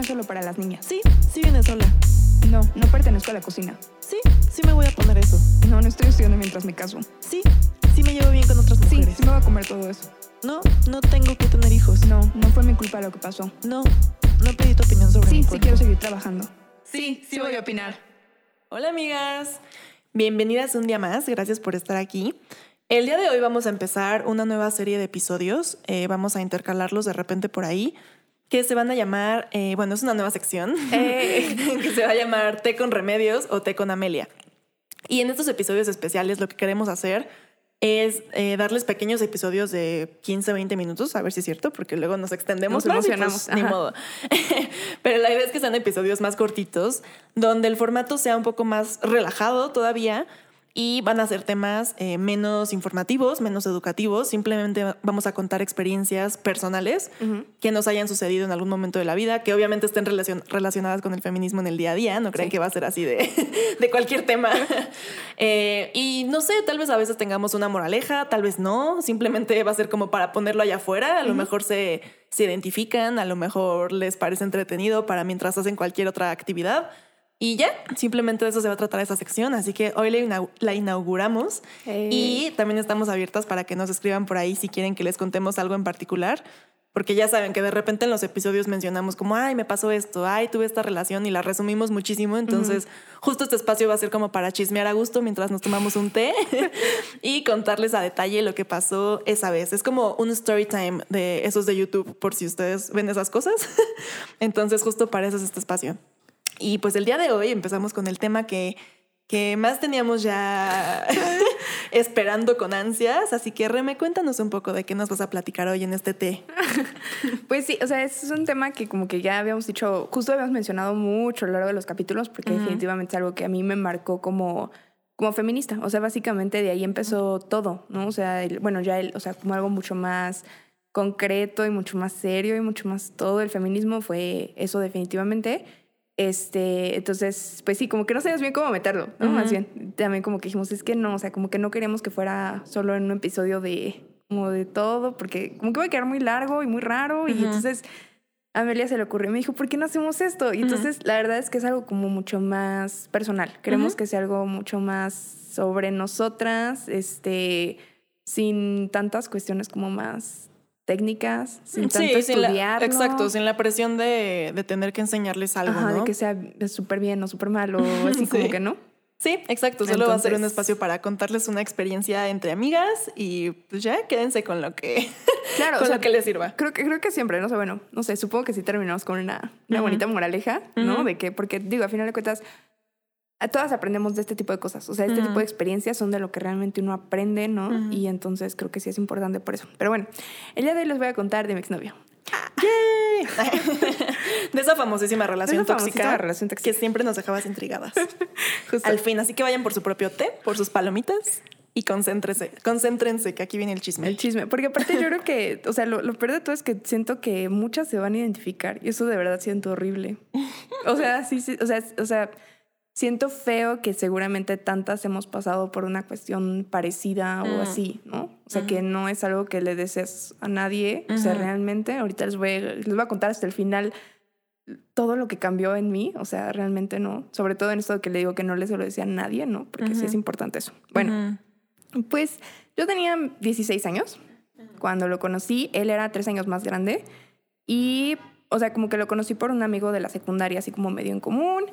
no es solo para las niñas. Sí, sí viene sola. No, no pertenezco a la cocina. Sí, sí me voy a poner eso. No, no estoy estudiando mientras me caso. Sí, sí me llevo bien con otras Sí, mujeres. sí me voy a comer todo eso. No, no tengo que tener hijos. No, no fue mi culpa lo que pasó. No, no pedí tu opinión sobre Sí, mi sí quiero seguir trabajando. Sí, sí voy a opinar. Hola amigas, bienvenidas un día más, gracias por estar aquí. El día de hoy vamos a empezar una nueva serie de episodios, eh, vamos a intercalarlos de repente por ahí, que se van a llamar, eh, bueno, es una nueva sección, eh, que se va a llamar Té con Remedios o Té con Amelia. Y en estos episodios especiales lo que queremos hacer es eh, darles pequeños episodios de 15, 20 minutos, a ver si es cierto, porque luego nos extendemos Nos más y, pues, emocionamos, ni ajá. modo. Pero la idea es que sean episodios más cortitos, donde el formato sea un poco más relajado todavía y van a ser temas eh, menos informativos, menos educativos. Simplemente vamos a contar experiencias personales que nos hayan sucedido en algún momento de la vida, que obviamente estén relacion- relacionadas con el feminismo en el día a día. No crean Sí. que va a ser así de, de cualquier tema. Eh, y no sé, tal vez a veces tengamos una moraleja, tal vez no. Simplemente va a ser como para ponerlo allá afuera. A lo mejor se, se identifican, a lo mejor les parece entretenido para mientras hacen cualquier otra actividad. Y ya, simplemente de eso se va a tratar esa sección. Así que hoy la, inau- la inauguramos. Hey. Y también estamos abiertas para que nos escriban por ahí si quieren que les contemos algo en particular. Porque ya saben que de repente en los episodios mencionamos como, ay, me pasó esto, ay, tuve esta relación y la resumimos muchísimo. Entonces, justo este espacio va a ser como para chismear a gusto mientras nos tomamos un té y contarles a detalle lo que pasó esa vez. Es como un story time de esos de YouTube, por si ustedes ven esas cosas. Entonces, justo para eso es este espacio. Y pues el día de hoy empezamos con el tema que, que más teníamos ya esperando con ansias. Así que Reme, cuéntanos un poco de qué nos vas a platicar hoy en este té. Pues sí, o sea, es un tema que como que ya habíamos dicho, justo habíamos mencionado mucho a lo largo de los capítulos, porque definitivamente es algo que a mí me marcó como, como feminista. O sea, básicamente de ahí empezó todo, ¿no? O sea, el- bueno, ya el, o sea, como algo mucho más concreto y mucho más serio y mucho más todo el feminismo fue eso definitivamente. Este, entonces, pues sí, como que no sabíamos bien cómo meterlo, ¿no? Más bien, también como que dijimos, es que no, o sea, como que no queríamos que fuera solo en un episodio de, como de todo, porque como que va a quedar muy largo y muy raro, y entonces a Amelia se le ocurrió y me dijo, ¿por qué no hacemos esto? Y entonces la verdad es que es algo como mucho más personal, queremos que sea algo mucho más sobre nosotras, este, sin tantas cuestiones como más técnicas, sin tanto sin la, estudiarlo. exacto, sin la presión de, de tener que enseñarles algo, Ajá, ¿no? de que sea súper bien o súper mal o así como Sí. que no. Sí, exacto. Solo va a ser un Entonces- espacio para contarles una experiencia entre amigas y pues ya quédense con lo que, Claro, con o sea, lo que les sirva. Creo que, creo que siempre, no sé, bueno, no sé, supongo que sí terminamos con una, una bonita moraleja, ¿no? De que, porque digo, a final de cuentas, todas aprendemos de este tipo de cosas. O sea, este tipo de experiencias son de lo que realmente uno aprende, ¿no? Y entonces creo que sí es importante por eso. Pero bueno, el día de hoy les voy a contar de mi exnovio. ¡Yay! de esa famosísima relación esa tóxica famosísima relación tóxica. que siempre nos dejabas intrigadas. Justo. Al fin, así que vayan por su propio té, por sus palomitas y concéntrense, concéntrense que aquí viene el chisme. El chisme. Porque aparte yo creo que, o sea, lo, lo peor de todo es que siento que muchas se van a identificar y eso de verdad siento horrible. O sea, sí, sí, o sea, o sea, siento feo que seguramente tantas hemos pasado por una cuestión parecida o Mm. así, ¿no? O sea, que no es algo que le desees a nadie. O sea, realmente, ahorita les voy, a- les voy a contar hasta el final todo lo que cambió en mí, o sea, realmente no. Sobre todo en esto que le digo que no le se lo decía a nadie, ¿no? Porque sí es importante eso. Bueno, pues yo tenía 16 años cuando lo conocí. Él era tres años más grande. Y, o sea, como que lo conocí por un amigo de la secundaria, así como medio en común.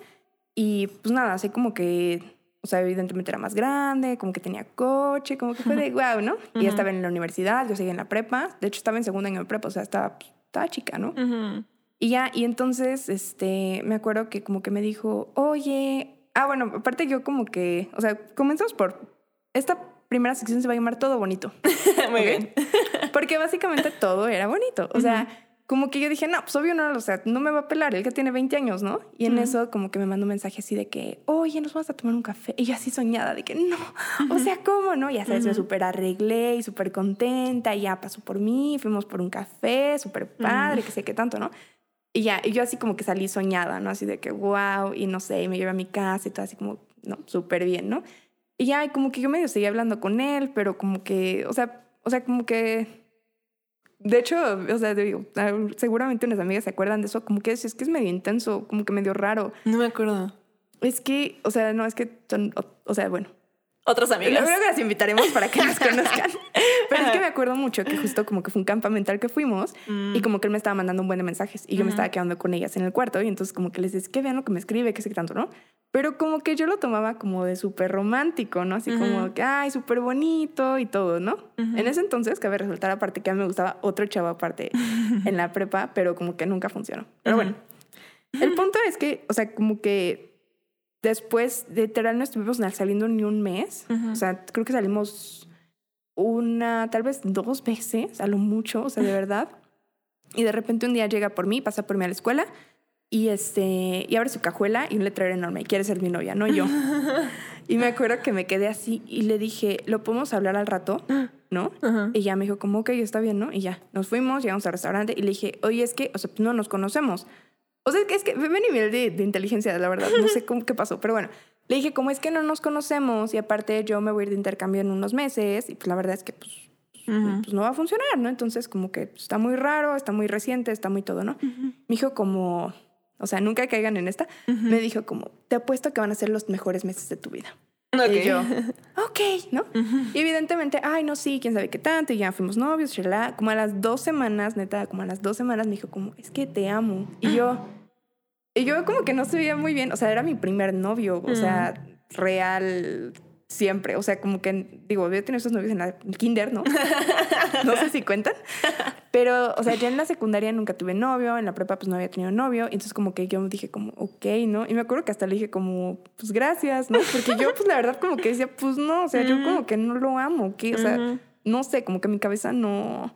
Y pues nada, así como que, o sea, evidentemente era más grande, como que tenía coche, como que fue de wow, ¿no? Y ya estaba en la universidad, yo seguía en la prepa. De hecho, estaba en segundo año de prepa, o sea, estaba, pues, estaba chica, ¿no? Y ya, y entonces, este, me acuerdo que como que me dijo, oye, ah, bueno, aparte yo como que, o sea, comenzamos por, esta primera sección se va a llamar Todo Bonito, Muy bien. porque básicamente todo era bonito, o sea, como que yo dije, no, pues obvio no, o sea, no me va a pelar, él que tiene 20 años, ¿no? Y en eso como que me mandó un mensaje así de que, oye, nos vamos a tomar un café. Y yo así soñada de que, no, o sea, ¿cómo no? Ya sabes, me Ujú. súper arreglé y súper contenta, y ya pasó por mí, fuimos por un café, súper padre, que sé qué tanto, ¿no? Y ya, y yo así como que salí soñada, ¿no? Así de que, wow, y no sé, y me llevé a mi casa y todo así como, no, súper bien, ¿no? Y ya, y como que yo medio seguía hablando con él, pero como que, o sea, o sea, como que de hecho, o sea, digo, seguramente unas amigas se acuerdan de eso, como que es, es que es medio intenso, como que medio raro. No me acuerdo. Es que, o sea, no, es que son, o, o sea, bueno, Otras amigas. Luego las invitaremos para que nos conozcan. Pero es que me acuerdo mucho que justo como que fue un campamental que fuimos y como que él me estaba mandando un buen de mensajes y yo me estaba quedando con ellas en el cuarto y entonces como que les decía, que vean lo que me escribe, que sé qué tanto, ¿no? Pero como que yo lo tomaba como de súper romántico, ¿no? Así como que, ay, súper bonito y todo, ¿no? En ese entonces, cabe resaltar aparte que a mí me gustaba otro chavo aparte en la prepa, pero como que nunca funcionó. Pero bueno, el punto es que, o sea, como que después literal no estuvimos saliendo ni un mes. O sea, creo que salimos una, tal vez dos veces, a lo mucho, o sea, de verdad. Y de repente un día llega por mí, pasa por mí a la escuela y este y abre su cajuela y un letrero enorme, quiere ser mi novia, no yo. y me acuerdo que me quedé así y le dije, "¿Lo podemos hablar al rato?", ¿no? Y ya me dijo, como ok, está bien, ¿no? Y ya, nos fuimos, llegamos al restaurante y le dije, oye, es que, o sea, no nos conocemos. O sea, es que, ve nivel de, de inteligencia, la verdad, no sé cómo, qué pasó, pero bueno. Le dije, como es que no nos conocemos y aparte yo me voy a ir de intercambio en unos meses y pues la verdad es que pues, pues no va a funcionar, ¿no? Entonces como que pues, está muy raro, está muy reciente, está muy todo, ¿no? Me dijo como, o sea, nunca caigan en esta, me dijo como, te apuesto que van a ser los mejores meses de tu vida. Ok. Y yo, ok, ¿no? Y evidentemente, ay, no, sí, quién sabe qué tanto, y ya fuimos novios, shalala. Como a las dos semanas, neta, como a las dos semanas me dijo como, es que te amo. Y yo, y yo como que no se veía muy bien, o sea, era mi primer novio, o sea, real siempre, o sea, como que, digo, había tenido esos novios en la kinder, ¿no? no sé si cuentan, pero, o sea, ya en la secundaria nunca tuve novio, en la prepa pues no había tenido novio, y entonces como que yo dije como, ok, ¿no? Y me acuerdo que hasta le dije como, pues gracias, ¿no? Porque yo pues la verdad como que decía, pues no, o sea, yo como que no lo amo, ¿qué? O sea, no sé, como que mi cabeza no...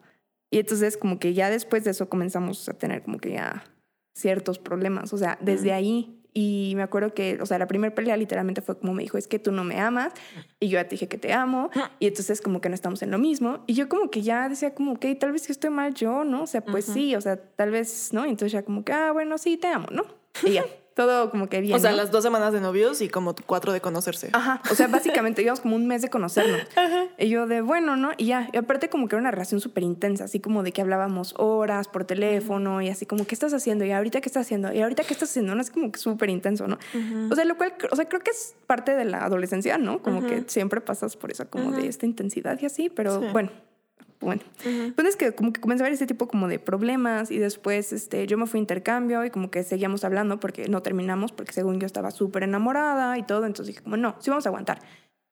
Y entonces como que ya después de eso comenzamos a tener como que ya ciertos problemas, o sea, desde ahí. Y me acuerdo que, o sea, la primera pelea literalmente fue como me dijo, es que tú no me amas. Y yo ya te dije que te amo. Y entonces como que no estamos en lo mismo. Y yo como que ya decía como, ok, tal vez que estoy mal yo, ¿no? O sea, pues sí, o sea, tal vez, ¿no? Y entonces ya como que, ah, bueno, sí, te amo, ¿no? Y ya, todo como que bien. O sea, ¿no? las dos semanas de novios y como cuatro de conocerse. Ajá, o sea, básicamente íbamos como un mes de conocernos. Y yo de, bueno, ¿no? Y ya, y aparte como que era una relación súper intensa, así como de que hablábamos horas por teléfono y así como, ¿qué estás haciendo? Y ahorita, ¿qué estás haciendo? Y ahorita, ¿qué estás haciendo? No es como que súper intenso, ¿no? O sea, lo cual, o sea, creo que es parte de la adolescencia, ¿no? Como que siempre pasas por eso, como de esta intensidad y así, pero Sí. bueno. Bueno, pues es que como que comencé a ver ese tipo como de problemas y después este, yo me fui a intercambio y como que seguíamos hablando porque no terminamos porque según yo estaba súper enamorada y todo, entonces dije como no, sí vamos a aguantar.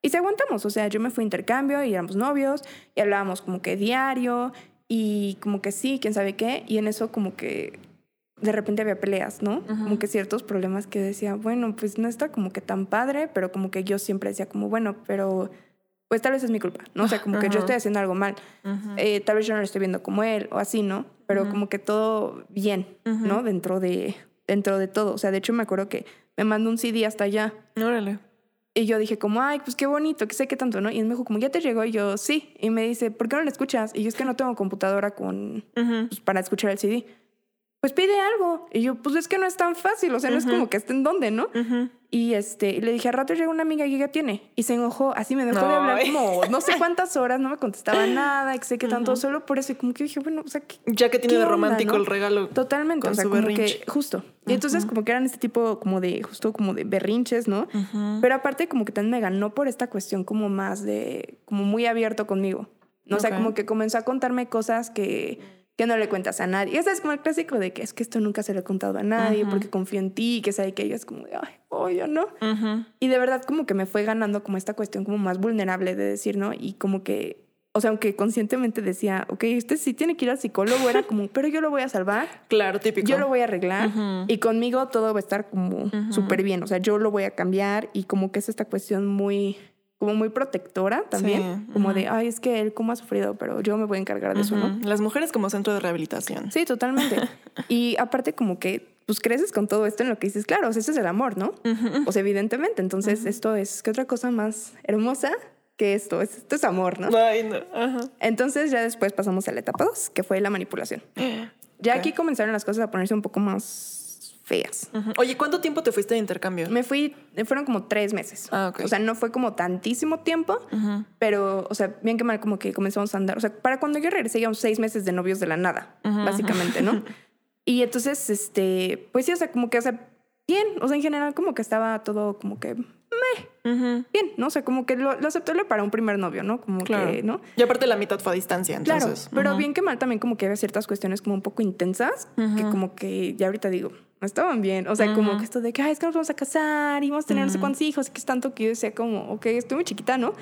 Y se aguantamos, o sea, yo me fui a intercambio y éramos novios y hablábamos como que diario y como que sí, quién sabe qué, y en eso como que de repente había peleas, ¿no? Como que ciertos problemas que decía, bueno, pues no está como que tan padre, pero como que yo siempre decía como, bueno, pero pues tal vez es mi culpa, ¿no? O sea, como que yo estoy haciendo algo mal, Eh, tal vez yo no lo estoy viendo como él o así, ¿no? Pero como que todo bien, ¿no? Dentro de, dentro de todo. O sea, de hecho me acuerdo que me mandó un CD hasta allá. Órale. Y yo dije como, ay, pues qué bonito, que sé qué tanto, ¿no? Y él me dijo como, ¿ya te llegó? Y yo, sí. Y me dice, ¿por qué no lo escuchas? Y yo, es que no tengo computadora con, pues, para escuchar el CD. Pues pide algo. Y yo, pues es que no es tan fácil, o sea, no es como que esté en dónde, ¿no? Y este, y le dije, al rato llega una amiga y ya tiene. Y se enojó, así me dejó de hablar como no sé cuántas horas, no me contestaba nada, que sé qué tanto, solo por eso. Y como que dije, bueno, o sea, ¿qué, Ya que tiene ¿Qué de onda, romántico no? el regalo. Totalmente, Con o sea, su como berrinche. que justo. Y entonces como que eran este tipo como de, justo como de berrinches, ¿no? Pero aparte como que también me ganó por esta cuestión como más de, como muy abierto conmigo. ¿no? O sea, como que comenzó a contarme cosas que, que no le cuentas a nadie. Y ese es como el clásico de que es que esto nunca se lo he contado a nadie porque confío en ti, que sabe que ella es como de, ay, oye, ¿no? Y de verdad como que me fue ganando como esta cuestión como más vulnerable de decir, ¿no? Y como que, o sea, aunque conscientemente decía, ok, usted sí tiene que ir al psicólogo, era como, pero yo lo voy a salvar, Claro, típico. yo lo voy a arreglar Ujú. y conmigo todo va a estar como súper bien, o sea, yo lo voy a cambiar y como que es esta cuestión muy, como muy protectora también, Sí, como de, ay, es que él cómo ha sufrido, pero yo me voy a encargar de eso, ¿no? Las mujeres como centro de rehabilitación. Sí, totalmente. y aparte como que pues creces con todo esto en lo que dices, claro, o sea, ese es el amor, ¿no? O sea, evidentemente. Entonces, esto es, ¿qué otra cosa más hermosa que esto? Es- Esto es amor, ¿no? Ay, no. Ajá. Entonces, ya después pasamos a la etapa 2, que fue la manipulación. Ya Ok. aquí comenzaron las cosas a ponerse un poco más feas. Oye, ¿cuánto tiempo te fuiste de intercambio? Me fui, fueron como tres meses. Ah, ok. O sea, no fue como tantísimo tiempo, pero, o sea, bien que mal, como que comenzamos a andar. O sea, para cuando yo regresé, íbamos seis meses de novios de la nada, básicamente, ¿no? Y entonces, este, pues sí, o sea, como que, o sea, bien, o sea, en general, como que estaba todo como que, meh, bien, ¿no? O sea, como que lo, lo aceptable para un primer novio, ¿no? Como Claro. que, ¿no? Y aparte la mitad fue a distancia, entonces. Claro, pero bien que mal también como que había ciertas cuestiones como un poco intensas, que como que ya ahorita digo, no estaban bien. O sea, como que esto de que, ay, es que nos vamos a casar y vamos a tener no sé cuántos hijos, y que es tanto que yo decía como, ok, estoy muy chiquita, ¿no?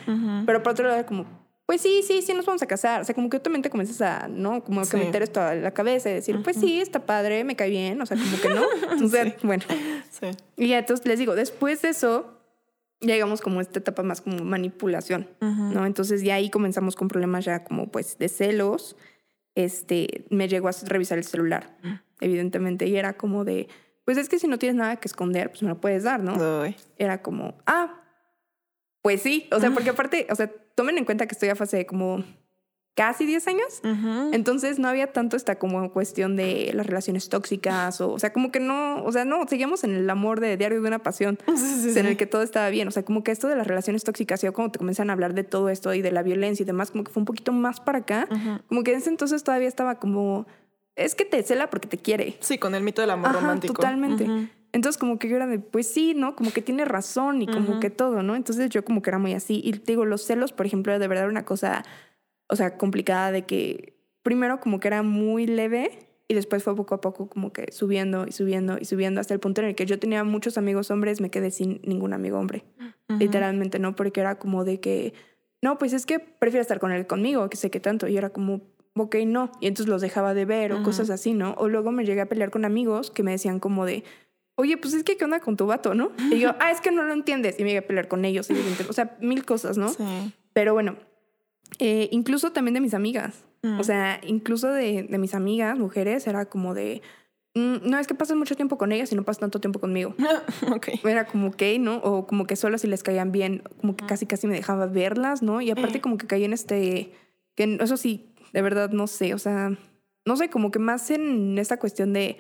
Pero por otro lado era como, pues sí, sí, sí, nos vamos a casar. O sea, como que tú también te comienzas a, ¿no? Como que Sí. meter esto a la cabeza y decir, pues sí, está padre, me cae bien. O sea, como que no. O sea, bueno. Sí. Y ya, entonces les digo, después de eso, llegamos como a esta etapa más como manipulación, ¿no? Entonces ya ahí comenzamos con problemas ya como pues de celos. Este, me llegó a revisar el celular, evidentemente, y era como de, pues es que si no tienes nada que esconder, pues me lo puedes dar, ¿no? Ay. Era como, ah, pues sí, o sea, porque aparte, o sea, tomen en cuenta que estoy a fase de como casi 10 años. Entonces no había tanto esta como cuestión de las relaciones tóxicas o, o sea, como que no, o sea, no, seguíamos en el amor de diario de una pasión, Sí, sí, en el que todo estaba bien, o sea, como que esto de las relaciones tóxicas, ya cuando te comienzan a hablar de todo esto y de la violencia y demás, como que fue un poquito más para acá, como que en ese entonces todavía estaba como, es que te cela porque te quiere. Sí, con el mito del amor Ajá, romántico. totalmente. Entonces como que yo era de, pues sí, ¿no? Como que tiene razón y como que todo, ¿no? Entonces yo como que era muy así. Y te digo, los celos, por ejemplo, de verdad era una cosa, o sea, complicada de que primero como que era muy leve y después fue poco a poco como que subiendo y subiendo y subiendo hasta el punto en el que yo tenía muchos amigos hombres, me quedé sin ningún amigo hombre. Literalmente, ¿no? Porque era como de que, no, pues es que prefiero estar con él conmigo, que sé que tanto. Y era como, ok, no. Y entonces los dejaba de ver o cosas así, ¿no? O luego me llegué a pelear con amigos que me decían como de, oye, pues es que, ¿qué onda con tu vato, no? Y yo, ah, es que no lo entiendes. Y me llegué a pelear con ellos. O sea, mil cosas, ¿no? Sí. Pero bueno, eh, incluso también de mis amigas. Mm. O sea, incluso de, de mis amigas, mujeres, era como de, "Mm, no, es que pasas mucho tiempo con ellas y no pasas tanto tiempo conmigo. ok. Era como que, ¿no? O como que solo si les caían bien, como que casi casi me dejaba verlas, ¿no? Y aparte como que caí en este, que eso sí, de verdad no sé, o sea, no sé, como que más en esta cuestión de,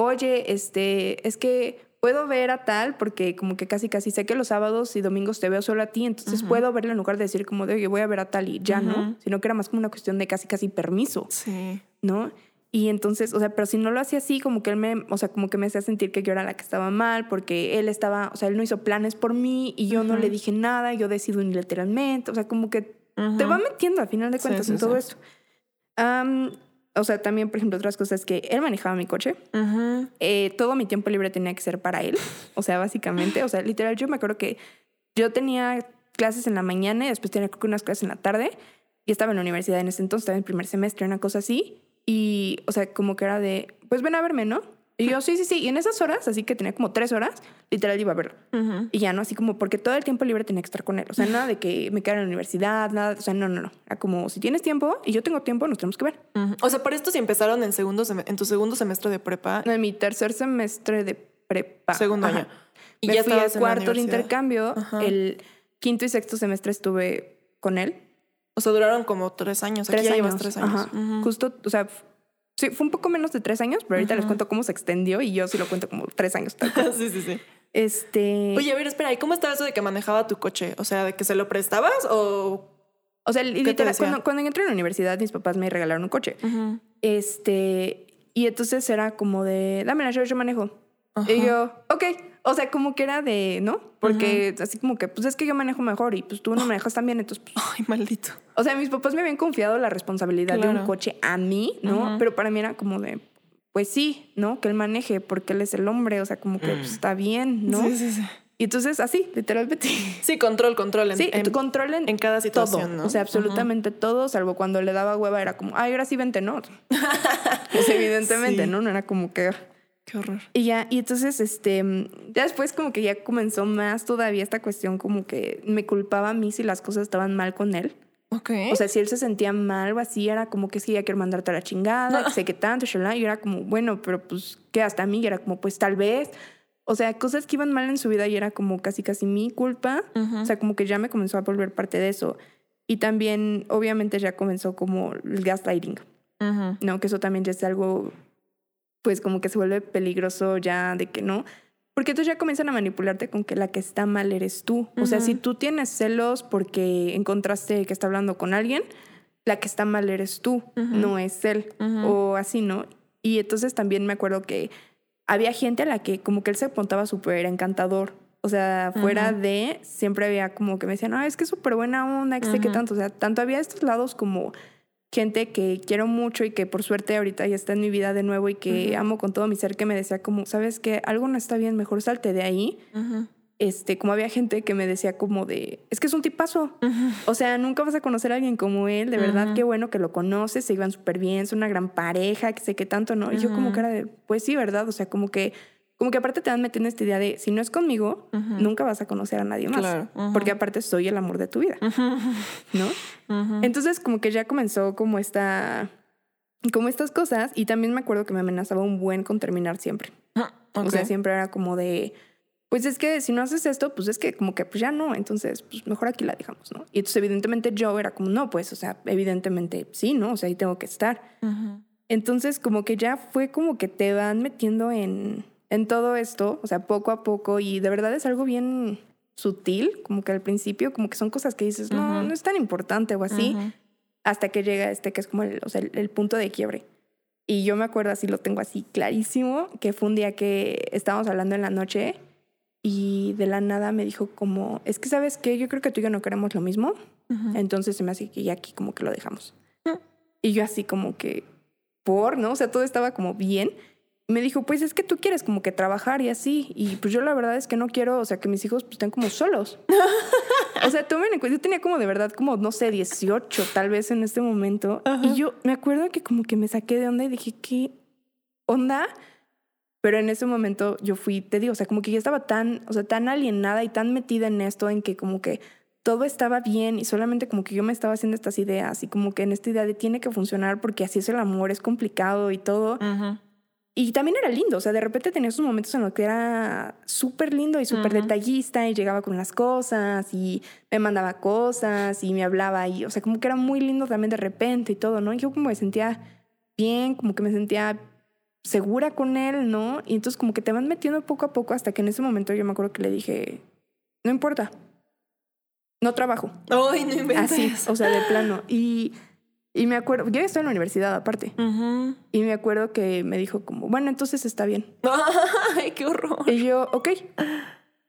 oye, este, es que puedo ver a tal porque como que casi casi sé que los sábados y domingos te veo solo a ti, entonces puedo verlo en lugar de decir como de, oye, voy a ver a tal y ya, ¿no? Sino que era más como una cuestión de casi casi permiso. Sí. ¿no? Y entonces, o sea, pero si no lo hacía así, como que él me, o sea, como que me hacía sentir que yo era la que estaba mal, porque él estaba, o sea, él no hizo planes por mí y yo no le dije nada, yo decido unilateralmente, o sea, como que te va metiendo al final de cuentas sí, en todo sí. esto. Am, o sea, también, por ejemplo, otras cosas que él manejaba mi coche. Ujú. Eh, todo mi tiempo libre tenía que ser para él. O sea, básicamente, o sea, literal, yo me acuerdo que yo tenía clases en la mañana y después tenía creo que unas clases en la tarde y estaba en la universidad en ese entonces, estaba en primer semestre, una cosa así. Y, o sea, como que era de, pues ven a verme, ¿no? Y yo, sí, sí, sí. Y en esas horas, así que tenía como tres horas, literal iba a verlo. Y ya, ¿no? Así como porque todo el tiempo libre tenía que estar con él. O sea, nada de que me quedara en la universidad, nada. O sea, no, no, no. Era como, si tienes tiempo y yo tengo tiempo, nos tenemos que ver. O sea, por esto si empezaron en segundo en tu segundo semestre de prepa, En mi tercer semestre de prepa. segundo Ajá. año. Y me ya fui al cuarto de intercambio. Ajá. El quinto y sexto semestre estuve con él. O sea, duraron como tres años. Aquí Tres ya años. llevas tres años. Ajá. Justo, o sea, sí, fue un poco menos de tres años, pero ahorita les cuento cómo se extendió y yo sí lo cuento como tres años. tal cual. sí, sí, sí. este. Oye, a ver, espera, ¿y cómo estaba eso de que manejaba tu coche? O sea, ¿de que se lo prestabas o...? o sea, te literal, cuando, cuando entré a la universidad, mis papás me regalaron un coche. Este. Y entonces era como de, dame la llave, yo manejo. Ajá. Y yo, ok. O sea, como que era de, ¿no? Porque así como que, pues es que yo manejo mejor y pues tú no manejas tan bien, entonces, pues, Ay, maldito. O sea, mis papás me habían confiado la responsabilidad de un coche a mí, ¿no? Pero para mí era como de, pues sí, ¿no? Que él maneje porque él es el hombre, o sea, como que pues, está bien, ¿no? Sí, sí, sí. Y entonces así, literalmente. Sí, control, control. En, sí, en- controlen en cada situación, todo. ¿no? O sea, absolutamente todo, salvo cuando le daba hueva era como, ay, ahora sí vente, ¿no? pues evidentemente, Sí. ¿no? No era como que... Qué horror. Y ya, y entonces, este, ya después como que ya comenzó más todavía esta cuestión como que me culpaba a mí si las cosas estaban mal con él. Ok. O sea, si él se sentía mal o así, era como que sí, ya quiero mandarte a la chingada, que sé que tanto, y era como, bueno, pero pues, ¿qué hasta a mí? Y era como, pues tal vez. O sea, cosas que iban mal en su vida y era como casi, casi mi culpa. Ujú. O sea, como que ya me comenzó a volver parte de eso. Y también, obviamente, ya comenzó como el gaslighting, Ujú. ¿no? Que eso también ya es algo pues como que se vuelve peligroso ya de que no. Porque entonces ya comienzan a manipularte con que la que está mal eres tú. O sea, si tú tienes celos porque encontraste que está hablando con alguien, la que está mal eres tú, no es él. O así, ¿no? Y entonces también me acuerdo que había gente a la que como que él se apuntaba súper encantador. O sea, fuera de, siempre había como que me decían, no, es que es súper buena onda, que sé qué tanto. O sea, tanto había estos lados como gente que quiero mucho y que por suerte ahorita ya está en mi vida de nuevo y que amo con todo mi ser, que me decía como, sabes que algo no está bien, mejor salte de ahí. Este, como había gente que me decía como de, es que es un tipazo. O sea, nunca vas a conocer a alguien como él, de verdad, qué bueno que lo conoces, se iban súper bien, es una gran pareja, que sé qué tanto, ¿no? Y yo como que era de, pues sí, ¿verdad? O sea, como que como que aparte te van metiendo esta idea de si no es conmigo, nunca vas a conocer a nadie más. Porque aparte soy el amor de tu vida. ¿No? Entonces, como que ya comenzó como esta. Como estas cosas. Y también me acuerdo que me amenazaba un buen con terminar siempre. O sea, siempre era como de. Pues es que si no haces esto, pues es que como que pues ya no, entonces pues mejor aquí la dejamos, ¿no? Y entonces evidentemente yo era como, no, pues, o sea, evidentemente sí, ¿no? O sea, ahí tengo que estar. Entonces como que ya fue como que te van metiendo en, en todo esto, o sea, poco a poco, y de verdad es algo bien sutil, como que al principio, como que son cosas que dices, no, no es tan importante o así, hasta que llega este que es como el, o sea, el, punto de quiebre. Y yo me acuerdo así, lo tengo así clarísimo, que fue un día que estábamos hablando en la noche y de la nada me dijo como, es que sabes qué, yo creo que tú y yo no queremos lo mismo, entonces se me hace que ya aquí como que lo dejamos. Y yo así como que, por, ¿no? O sea, todo estaba como bien me dijo, pues es que tú quieres como que trabajar y así. Y pues yo la verdad es que no quiero, o sea, que mis hijos pues, estén como solos. o sea, tomen en cuenta, yo tenía como de verdad como, no sé, 18 tal vez en este momento. Y yo me acuerdo que como que me saqué de onda y dije, ¿qué onda? Pero en ese momento yo fui, te digo, o sea, como que ya estaba tan, o sea, tan alienada y tan metida en esto, en que como que todo estaba bien y solamente como que yo me estaba haciendo estas ideas y como que en esta idea de tiene que funcionar porque así es el amor, es complicado y todo. Y también era lindo, o sea, de repente tenía esos momentos en los que era súper lindo y súper detallista y llegaba con las cosas y me mandaba cosas y me hablaba y, o sea, como que era muy lindo también de repente y todo, ¿no? Y yo como me sentía bien, como que me sentía segura con él, ¿no? Y entonces como que te van metiendo poco a poco hasta que en ese momento yo me acuerdo que le dije, no importa, no trabajo. Ay, no inventes. Así, o sea, de plano. Y y me acuerdo, yo estoy en la universidad aparte. Y me acuerdo que me dijo como, bueno, entonces está bien. Ay, qué horror. Y yo, ok.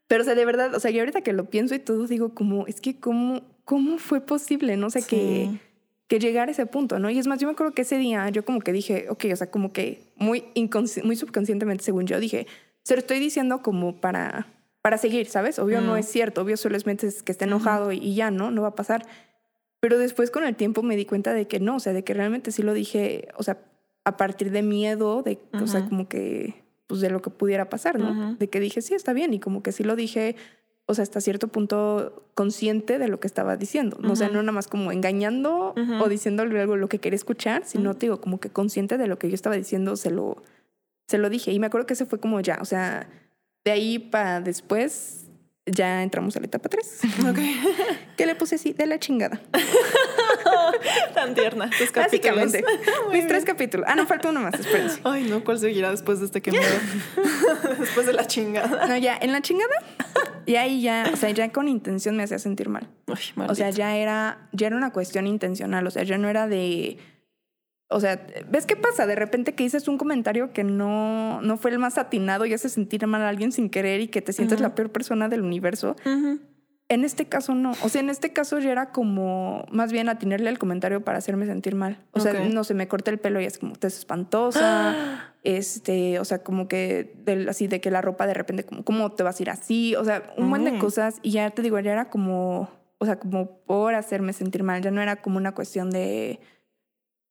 Pero, o sea, de verdad, o sea, yo ahorita que lo pienso y todo, digo como, es que cómo, cómo fue posible, ¿no? sé que, que llegar a ese punto, ¿no? Y es más, yo me acuerdo que ese día yo como que dije, ok, o sea, como que muy, muy subconscientemente, según yo, dije, se lo estoy diciendo como para, para seguir, ¿sabes? Obvio no mm. es cierto, obvio solo es que esté enojado y, y ya, ¿no? No va a pasar. Pero después con el tiempo me di cuenta de que no, o sea, de que realmente sí lo dije, o sea, a partir de miedo, de, o sea, como que, pues de lo que pudiera pasar, ¿no? De que dije, sí, está bien, y como que sí lo dije, o sea, hasta cierto punto consciente de lo que estaba diciendo, ¿no? o sea, no nada más como engañando o diciéndole algo lo que quería escuchar, sino, te digo, como que consciente de lo que yo estaba diciendo, se lo, se lo dije. Y me acuerdo que ese fue como ya, o sea, de ahí para después ya entramos a la etapa 3. Okay. que le puse así, de la chingada. Tan tierna. Tus Básicamente. Mis tres capítulos. Ah, no, falta uno más, espérense. Ay, no, ¿cuál seguirá después de este que me Después de la chingada. No, ya, en la chingada. Y ahí ya, o sea, ya con intención me hacía sentir mal. Ay, o sea, ya era, ya era una cuestión intencional. O sea, ya no era de o sea, ¿ves qué pasa? De repente que dices un comentario que no, no fue el más atinado y hace sentir mal a alguien sin querer y que te sientes la peor persona del universo. En este caso no. O sea, en este caso ya era como más bien atinarle al comentario para hacerme sentir mal. O sea, no se me corta el pelo y es como, te es espantosa. Este, o sea, como que así de que la ropa de repente, como, ¿cómo te vas a ir así? O sea, un buen de cosas. Y ya te digo, ya era como, o sea, como por hacerme sentir mal. Ya no era como una cuestión de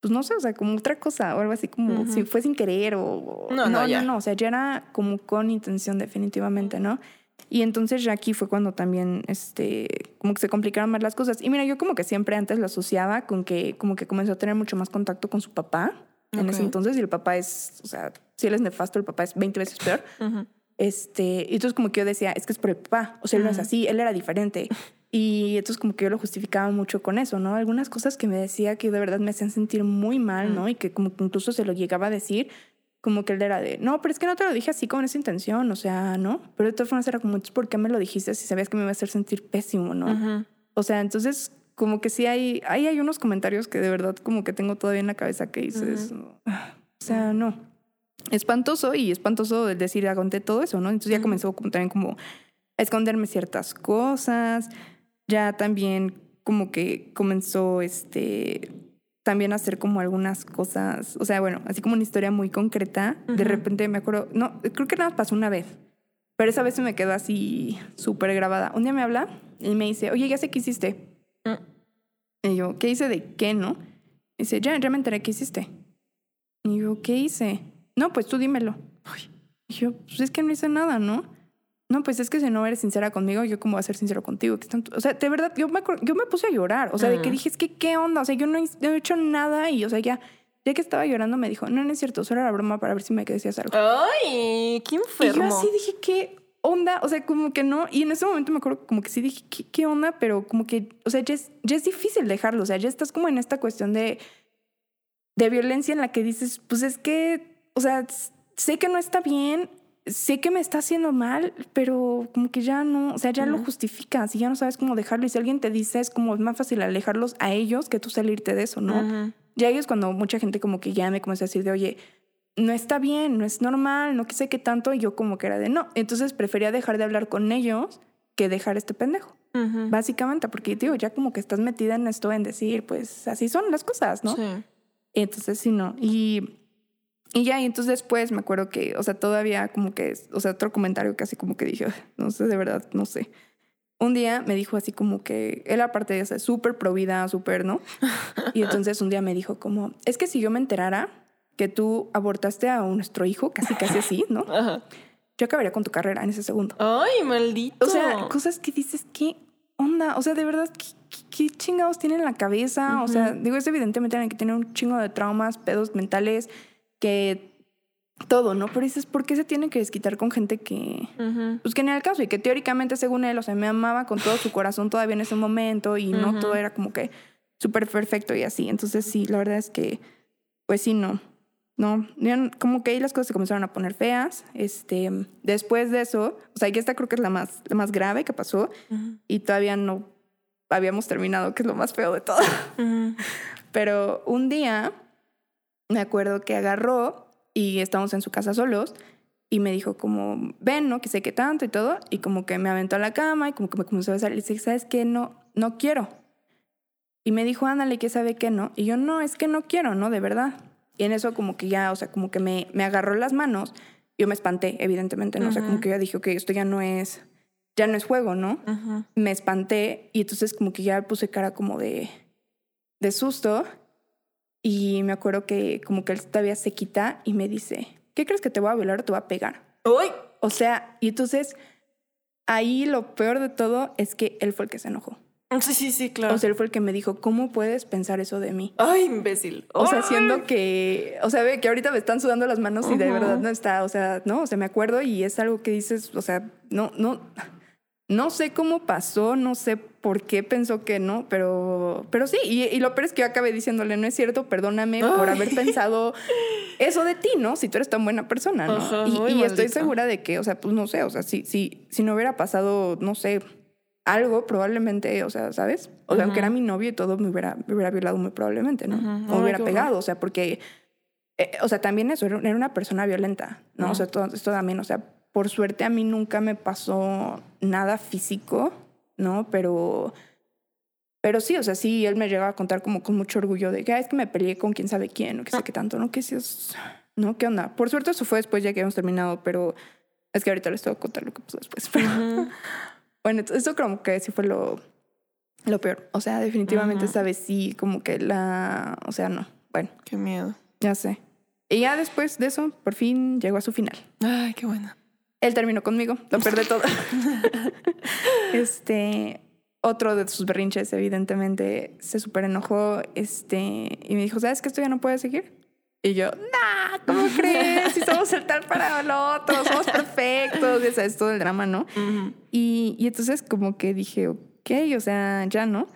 pues no sé, o sea, como otra cosa o algo así como si fue sin querer o... No, no, no, no, o sea, ya era como con intención definitivamente, ¿no? Y entonces ya aquí fue cuando también, este, como que se complicaron más las cosas. Y mira, yo como que siempre antes lo asociaba con que como que comenzó a tener mucho más contacto con su papá en ese entonces y el papá es, o sea, si él es nefasto, el papá es 20 veces peor. Este, y entonces como que yo decía, es que es por el papá, o sea, él no es así, él era diferente. Y entonces como que yo lo justificaba mucho con eso, ¿no? Algunas cosas que me decía que de verdad me hacían sentir muy mal, ¿no? Y que como que incluso se lo llegaba a decir, como que él era de, no, pero es que no te lo dije así con esa intención, o sea, ¿no? Pero de todas formas era como, ¿por qué me lo dijiste si sabías que me iba a hacer sentir pésimo, ¿no? O sea, entonces como que sí hay, ahí hay unos comentarios que de verdad como que tengo todavía en la cabeza que dices, o sea, no. Espantoso y espantoso el decir, aguanté todo eso, ¿no? Entonces ya comenzó como, también como a esconderme ciertas cosas, ya también como que comenzó este también hacer como algunas cosas, o sea, bueno, así como una historia muy concreta. De repente me acuerdo, no, creo que nada pasó una vez, pero esa vez se me quedó así súper grabada. Un día me habla y me dice, oye, ya sé qué hiciste. Mm. Y yo, ¿qué hice de qué, no? Y dice, ya, ya me enteré qué hiciste. Y yo, ¿qué hice? No, pues tú dímelo. Y yo, pues es que no hice nada, ¿no? No, pues es que si no eres sincera conmigo, yo cómo voy a ser sincero contigo. O sea, de verdad, yo me, yo me puse a llorar. O sea, de que dije, es que, ¿qué onda? O sea, yo no he, hecho nada y, o sea, ya, ya que estaba llorando, me dijo, no, no es cierto, solo era broma para ver si me decías algo. Ay, qué enfermo. Y yo así dije, ¿qué onda? O sea, como que no. Y en ese momento me acuerdo como que sí dije, ¿qué, qué onda? Pero como que, o sea, ya es, ya es difícil dejarlo. O sea, ya estás como en esta cuestión de, de violencia en la que dices, pues es que, o sea, sé que no está bien sé que me está haciendo mal, pero como que ya no, o sea, ya lo justificas y ya no sabes cómo dejarlo. Y si alguien te dice, es como es más fácil alejarlos a ellos que tú salirte de eso, ¿no? Ya es cuando mucha gente como que ya me comenzó a decir de, oye, no está bien, no es normal, no sé qué tanto, y yo como que era de no. Entonces prefería dejar de hablar con ellos que dejar este pendejo. Básicamente, porque digo, ya como que estás metida en esto en decir, pues así son las cosas, ¿no? Sí. Entonces sí, no. Y y ya, y entonces después me acuerdo que, o sea, todavía como que, o sea, otro comentario que así como que dije, no sé, de verdad, no sé. Un día me dijo así como que él aparte de ser súper provida, súper, ¿no? Y entonces un día me dijo como, es que si yo me enterara que tú abortaste a nuestro hijo, casi casi así, ¿no? Yo acabaría con tu carrera en ese segundo. Ay, maldito. O sea, cosas que dices, ¿qué onda? O sea, de verdad, ¿qué, chingados tienen en la cabeza? O sea, digo, es evidentemente tienen que tener un chingo de traumas, pedos mentales, que todo, ¿no? Pero dices, ¿por qué se tiene que desquitar con gente que, pues que en el caso y que teóricamente según él, o sea, me amaba con todo su corazón todavía en ese momento y no todo era como que súper perfecto y así. Entonces sí, la verdad es que, pues sí, no. No, como que ahí las cosas se comenzaron a poner feas. Este, después de eso, o sea, que esta creo que es la más, la más grave que pasó y todavía no habíamos terminado, que es lo más feo de todo. Pero un día me acuerdo que agarró y estábamos en su casa solos y me dijo como, ven, ¿no? Que sé qué tanto y todo. Y como que me aventó a la cama y como que me comenzó a besar. Y dije, ¿sabes qué? No, no quiero. Y me dijo, ándale, ¿qué sabe qué no? Y yo, no, es que no quiero, ¿no? De verdad. Y en eso como que ya, o sea, como que me, me agarró las manos. Yo me espanté, evidentemente, ¿no? O sea, como que yo dije, ok, esto ya no es, ya no es juego, ¿no? Me espanté y entonces como que ya puse cara como de, de susto. Y me acuerdo que como que él todavía se quita y me dice, ¿qué crees que te voy a violar o te voy a pegar? ¡Uy! O sea, y entonces ahí lo peor de todo es que él fue el que se enojó. Sí, sí, sí, claro. O sea, él fue el que me dijo, ¿cómo puedes pensar eso de mí? Ay, imbécil. O sea, siendo que, o sea, ve que ahorita me están sudando las manos y de verdad no está, o sea, no, o sea, me acuerdo y es algo que dices, o sea, no, no, no sé cómo pasó, no sé por qué pensó que no, pero, pero sí. Y, lo peor es que yo acabé diciéndole, no es cierto, perdóname por haber pensado eso de ti, ¿no? Si tú eres tan buena persona, ¿no? y, estoy segura de que, o sea, pues no sé, o sea, si, si, si no hubiera pasado, no sé, algo, probablemente, o sea, ¿sabes? O sea, aunque era mi novio y todo, me hubiera, me hubiera violado muy probablemente, ¿no? O me hubiera pegado, o sea, porque, eh, o sea, también eso, era una persona violenta, ¿no? O sea, todo, esto también, o sea, por suerte a mí nunca me pasó nada físico, ¿no? Pero, pero sí, o sea, sí, él me llegaba a contar como con mucho orgullo de que es que me peleé con quién sabe quién, o que sé qué tanto, ¿no? Que si es, ¿no? ¿Qué onda? Por suerte eso fue después ya que habíamos terminado, pero es que ahorita les tengo que contar lo que pasó después. bueno, eso como que sí fue lo, lo peor. O sea, definitivamente esta vez sí, como que la, o sea, no. Bueno. Qué miedo. Ya sé. Y ya después de eso, por fin llegó a su final. Ay, qué buena. Él terminó conmigo, lo perdí todo. este, otro de sus berrinches, evidentemente, se súper enojó este, y me dijo, ¿sabes que esto ya no puede seguir? Y yo, nah, ¿cómo crees? Si somos el tal para el otro, somos perfectos, y es todo el drama, ¿no? y, y entonces como que dije, ok, o sea, ya no.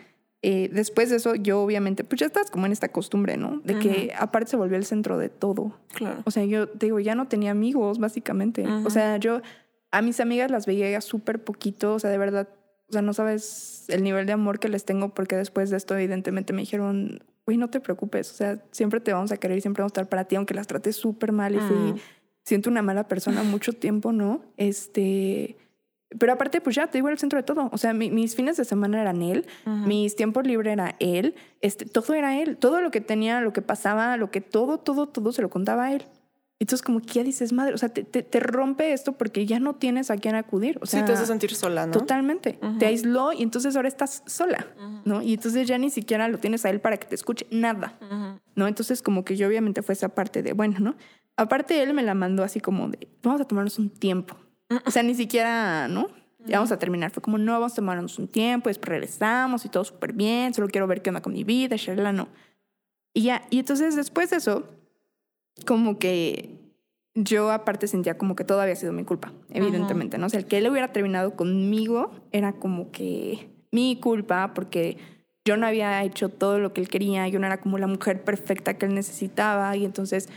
Eh, después de eso, yo obviamente, pues ya estás como en esta costumbre, ¿no? De que aparte se volvió el centro de todo. Claro. O sea, yo te digo, ya no tenía amigos, básicamente. O sea, yo a mis amigas las veía súper poquito, o sea, de verdad, o sea, no sabes el nivel de amor que les tengo porque después de esto, evidentemente, me dijeron, güey, no te preocupes, o sea, siempre te vamos a querer y siempre vamos a estar para ti, aunque las trates súper mal y fui, Mm. siento una mala persona mucho tiempo, ¿no? Este, pero aparte, pues ya te digo, era el centro de todo. O sea, mi- mis fines de semana eran él, mis tiempos libres era él, este, todo era él, todo lo que tenía, lo que pasaba, lo que todo, todo, todo se lo contaba a él. Entonces, como que ya dices, madre, o sea, te, te- te rompe esto porque ya no tienes a quién acudir. O sea, sí, te hace sentir sola, ¿no? Totalmente. Te aisló y entonces ahora estás sola, ¿no? Y entonces ya ni siquiera lo tienes a él para que te escuche nada. ¿no? Entonces como que yo obviamente fue esa parte de, bueno, ¿no? Aparte él me la mandó así como de, vamos a tomarnos un tiempo. O sea, ni siquiera, ¿no? Ya vamos a terminar. Fue como, no, vamos a tomarnos un tiempo, después regresamos y todo súper bien, solo quiero ver qué onda con mi vida, shalala, no. Y ya, y entonces después de eso, como que yo aparte sentía como que todo había sido mi culpa, evidentemente, ¿no? O sea, el que él hubiera terminado conmigo era como que mi culpa porque yo no había hecho todo lo que él quería, yo no era como la mujer perfecta que él necesitaba y entonces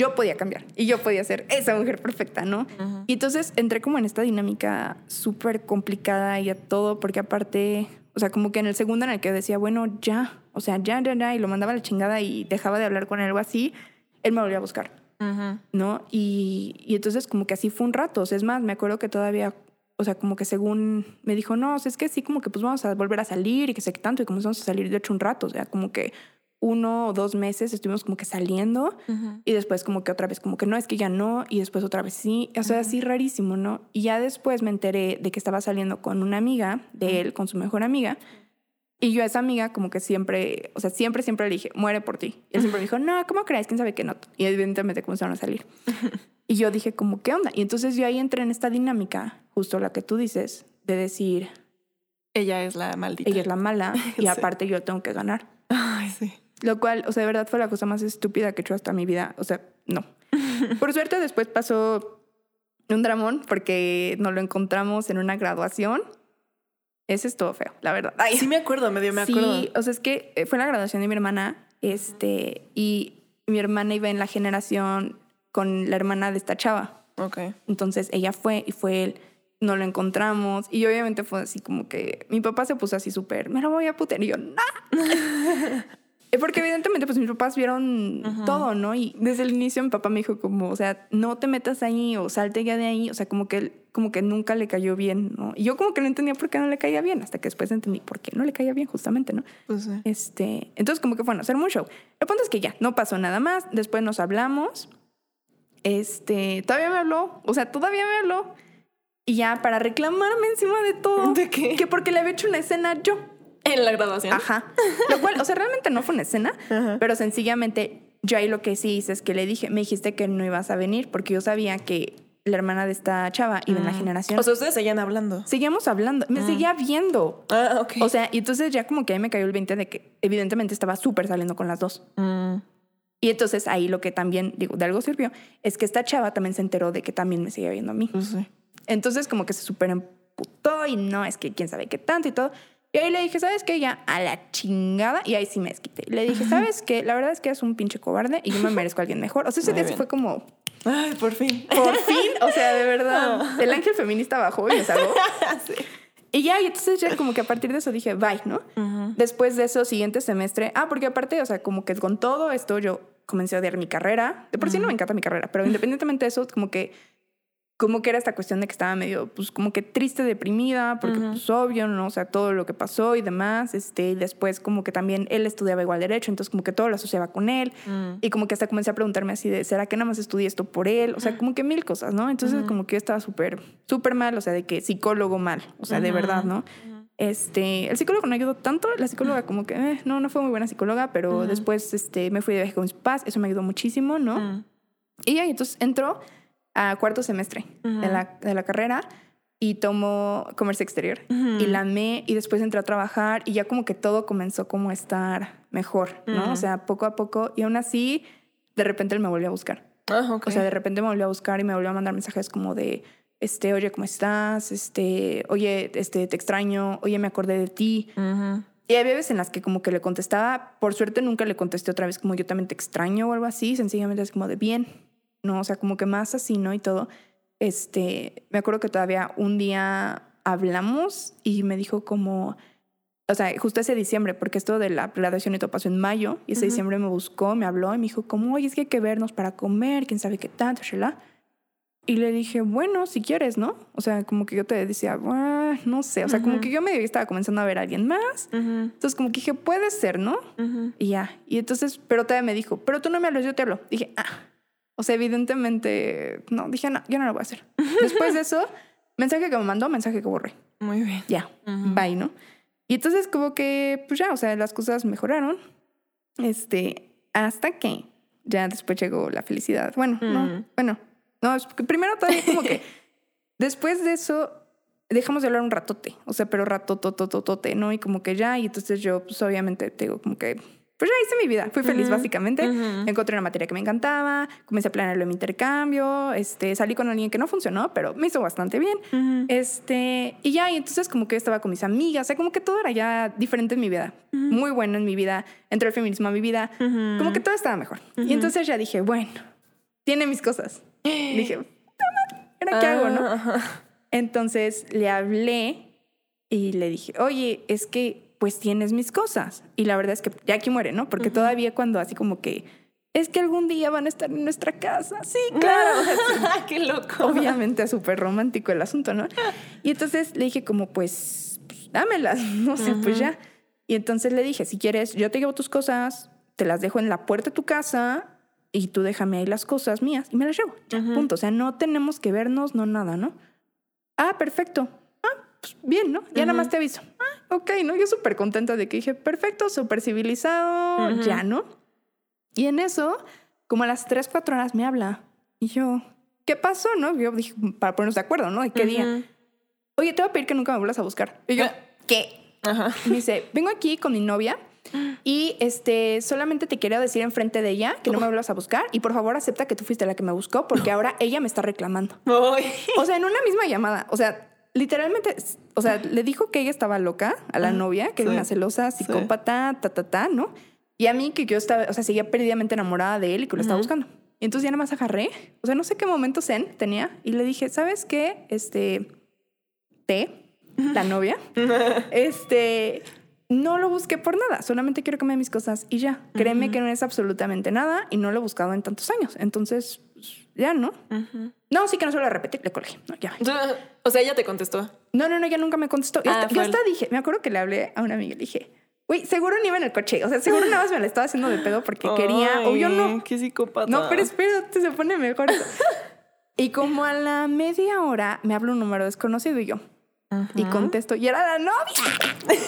yo podía cambiar y yo podía ser esa mujer perfecta, ¿no? Y entonces entré como en esta dinámica súper complicada y a todo, porque aparte, o sea, como que en el segundo en el que decía, bueno, ya, o sea, ya, ya, ya, y lo mandaba a la chingada y dejaba de hablar con él o así, él me volvía a buscar. ¿no? Y, y entonces como que así fue un rato, o sea, es más, me acuerdo que todavía, o sea, como que según me dijo, no, o sea, es que sí, como que pues vamos a volver a salir y que sé qué tanto, y comenzamos a salir de hecho un rato, o sea, como que uno o dos meses estuvimos como que saliendo y después como que otra vez como que no, es que ya no, y después otra vez sí, o sea, así rarísimo, ¿no? Y ya después me enteré de que estaba saliendo con una amiga de él, con su mejor amiga, y yo a esa amiga como que siempre, o sea, siempre, siempre le dije, muere por ti. Y él siempre me dijo, no, ¿cómo crees? ¿Quién sabe que no? Y evidentemente comenzaron a salir. Y yo dije como, ¿qué onda? Y entonces yo ahí entré en esta dinámica, justo la que tú dices, de decir, Ella es la maldita. ella es la mala y Sí. aparte yo tengo que ganar. Ay, sí. Lo cual, o sea, de verdad fue la cosa más estúpida que he hecho hasta mi vida. O sea, no. Por suerte después pasó un dramón porque nos lo encontramos en una graduación. Ese estuvo feo, la verdad. Ay, Sí me acuerdo, medio me acuerdo. Sí, o sea, es que eh, fue la graduación de mi hermana, este, y mi hermana iba en la generación con la hermana de esta chava. Ok. Entonces ella fue y fue él, no lo encontramos y obviamente fue así como que mi papá se puso así súper, me lo voy a putear y yo, no. Porque evidentemente pues mis papás vieron todo, ¿no? Y desde el inicio mi papá me dijo como, o sea, no te metas ahí o salte ya de ahí, o sea, como que él, como que nunca le cayó bien, ¿no? Y yo como que no entendía por qué no le caía bien, hasta que después entendí por qué no le caía bien justamente, ¿no? Pues sí. Este, entonces como que bueno, hacer un show. El punto es que ya, no pasó nada más, después nos hablamos. Este, todavía me habló, o sea, todavía me habló. Y ya para reclamarme encima de todo. ¿De qué? Que porque le había hecho una escena yo. En la graduación. Ajá. Lo cual, o sea, realmente no fue una escena, Ajá. pero sencillamente yo ahí lo que sí hice es que le dije, me dijiste que no ibas a venir porque yo sabía que la hermana de esta chava iba en la Mm. generación. O sea, ustedes seguían hablando. Seguíamos hablando, me Mm. seguía viendo. Ah, ok. O sea, y entonces ya como que ahí me cayó el 20 de que evidentemente estaba súper saliendo con las dos. Mm. Y entonces ahí lo que también, digo, de algo sirvió, es que esta chava también se enteró de que también me seguía viendo a mí. Pues sí. Entonces como que se súper emputó y no, es que quién sabe qué tanto y todo. Y ahí le dije, ¿sabes qué? Ya a la chingada. Y ahí sí me desquité. Le dije, ¿sabes qué? La verdad es que eres un pinche cobarde y yo me merezco a alguien mejor. O sea, ese Muy día bien. fue como, Ay, por fin. por fin, o sea, de verdad, el ángel feminista bajó y me salvó. Sí. Y ya, y entonces ya como que a partir de eso dije, bye, ¿no? Después de eso, siguiente semestre. Ah, porque aparte, o sea, como que con todo esto yo comencé a odiar mi carrera. De por sí no me encanta mi carrera, pero independientemente de eso, como que, como que era esta cuestión de que estaba medio, pues como que triste, deprimida, porque pues obvio, ¿no? O sea, todo lo que pasó y demás. Este, y después como que también él estudiaba igual derecho, entonces como que todo lo asociaba con él. Mm. Y como que hasta comencé a preguntarme así de, ¿será que nada más estudié esto por él? O sea, como que mil cosas, ¿no? Entonces como que yo estaba súper, súper mal, o sea, de que psicólogo mal, o sea, de verdad, ¿no? Este, el psicólogo no ayudó tanto, la psicóloga como que, eh, no, no fue muy buena psicóloga, pero después este, me fui de viaje con mis papás, eso me ayudó muchísimo, ¿no? Y ya, entonces entró a cuarto semestre de, la, de la carrera y tomó comercio exterior. Y la amé y después entré a trabajar y ya como que todo comenzó como a estar mejor, ¿no? O sea, poco a poco. Y aún así, de repente él me volvió a buscar. Ok. O sea, de repente me volvió a buscar y me volvió a mandar mensajes como de, este, oye, ¿cómo estás? Este, oye, este, te extraño, oye, me acordé de ti. Y había veces en las que como que le contestaba, por suerte nunca le contesté otra vez como yo también te extraño o algo así, sencillamente es como de bien, ¿no? O sea, como que más así, ¿no? Y todo. Este, me acuerdo que todavía un día hablamos y me dijo como, o sea, justo ese diciembre, porque esto de la graduación y todo pasó en mayo, y ese diciembre me buscó, me habló y me dijo como, oye, es que hay que vernos para comer, quién sabe qué tanto, shala. Y le dije, bueno, si quieres, ¿no? O sea, como que yo te decía, "Ah, no sé, o sea, como que yo medio estaba comenzando a ver a alguien más. Entonces, como que dije, puede ser, ¿no? Y ya. Y entonces, pero todavía me dijo, pero tú no me hablas, yo te hablo. Dije, ah. O sea, evidentemente, no, dije, no, yo no lo voy a hacer. Después de eso, mensaje que me mandó, mensaje que borré. Muy bien. Ya, bye, ¿no? Y entonces, como que, pues ya, o sea, las cosas mejoraron. Este, hasta que ya después llegó la felicidad. Bueno, no, bueno, no, es que primero todavía como que después de eso dejamos de hablar un ratote, o sea, pero ratotototote, ¿no? Y como que ya, y entonces yo, pues obviamente, te digo, como que, pues ya hice mi vida, fui feliz Ujú, básicamente, ujú. encontré una materia que me encantaba, comencé a planearlo en mi intercambio, este, salí con alguien que no funcionó, pero me hizo bastante bien, Ujú. este, y ya, y entonces como que estaba con mis amigas, o sea, como que todo era ya diferente en mi vida, muy bueno en mi vida, entró el feminismo a mi vida, como que todo estaba mejor. Y entonces ya dije, bueno, tiene mis cosas. dije, "Puta madre, ¿ahora qué hago, no? Ah. Entonces le hablé y le dije, oye, es que pues tienes mis cosas. Y la verdad es que ya aquí muere, ¿no? Porque todavía cuando así como que, es que algún día van a estar en nuestra casa. Sí, claro. Qué loco. obviamente es súper romántico el asunto, ¿no? Y entonces le dije como, pues, pues, dámelas, no sé, pues ya. Y entonces le dije, si quieres, yo te llevo tus cosas, te las dejo en la puerta de tu casa y tú déjame ahí las cosas mías y me las llevo. Ya, punto. O sea, no tenemos que vernos, no nada, ¿no? Ah, perfecto. Ah, pues bien, ¿no? Ya nada más te aviso. Ok, ¿no? Yo súper contenta de que dije, perfecto, súper civilizado, ya, ¿no? Y en eso, como a las 3, 4 horas me habla. Y yo, ¿qué pasó, no? Yo dije, para ponernos de acuerdo, ¿no? ¿De qué día? Oye, te voy a pedir que nunca me vuelvas a buscar. Y yo, Ah. ¿qué? Ajá. Me dice, vengo aquí con mi novia y este solamente te quiero decir enfrente de ella que no me vuelvas a buscar y por favor acepta que tú fuiste la que me buscó porque ahora ella me está reclamando. Ay. O sea, en una misma llamada, o sea, literalmente, o sea, le dijo que ella estaba loca a la novia, que era sí, una celosa, sí. psicópata, ta, ta, ta, ¿no? Y a mí que yo estaba, o sea, seguía perdidamente enamorada de él y que lo estaba buscando. Y entonces ya nada más agarré, o sea, no sé qué momento zen tenía y le dije, ¿sabes qué? Este, T, la novia, este, no lo busqué por nada, solamente quiero que me dé mis cosas y ya. Créeme que no es absolutamente nada y no lo he buscado en tantos años. Entonces, ya, ¿no? Ujú. No, sí que no se lo repetir, le colgué. No, ya. O sea, ella te contestó. No, no, no, ya nunca me contestó. Yo Ah, hasta, yo fue hasta dije, me acuerdo que le hablé a una amiga y le dije, güey, seguro no iba en el coche. O sea, seguro nada más me la estaba haciendo de pedo porque quería, o yo no. Qué psicópata. No, pero espérate, se pone mejor. y como a la media hora me habla un número desconocido y yo, y contesto, y era la novia.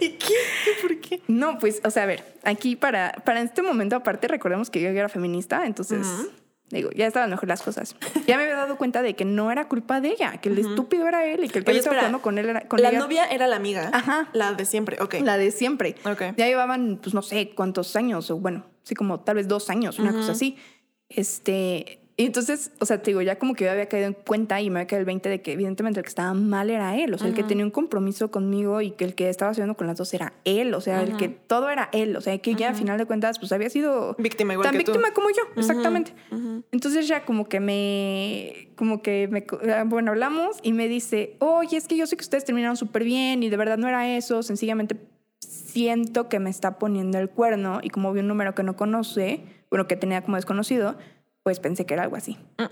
¿Y qué? ¿Por qué? No, pues, o sea, a ver, aquí para, para este momento, aparte, recordemos que yo era feminista, entonces. Digo, ya estaban mejor las cosas. Ya me había dado cuenta de que no era culpa de ella, que el estúpido era él y que el que Oye, estaba jugando con él era con La ella, novia era la amiga. Ajá. La de siempre. Ok. la de siempre. Ok. Ya llevaban, pues no sé cuántos años, o bueno, sí, como tal vez dos años, una cosa así. Este, y entonces, o sea, te digo, ya como que yo había caído en cuenta y me había caído el 20 de que evidentemente el que estaba mal era él, o sea, el que tenía un compromiso conmigo y que el que estaba haciendo con las dos era él, o sea, el que todo era él, o sea, que ya a final de cuentas, pues había sido Víctima igual tan que tú. víctima como yo, exactamente. Entonces ya como que me, como que me, ah, bueno, hablamos y me dice, oye, es que yo sé que ustedes terminaron súper bien y de verdad no era eso, sencillamente siento que me está poniendo el cuerno y como vi un número que no conoce, bueno, que tenía como desconocido, pues pensé que era algo así. Mm.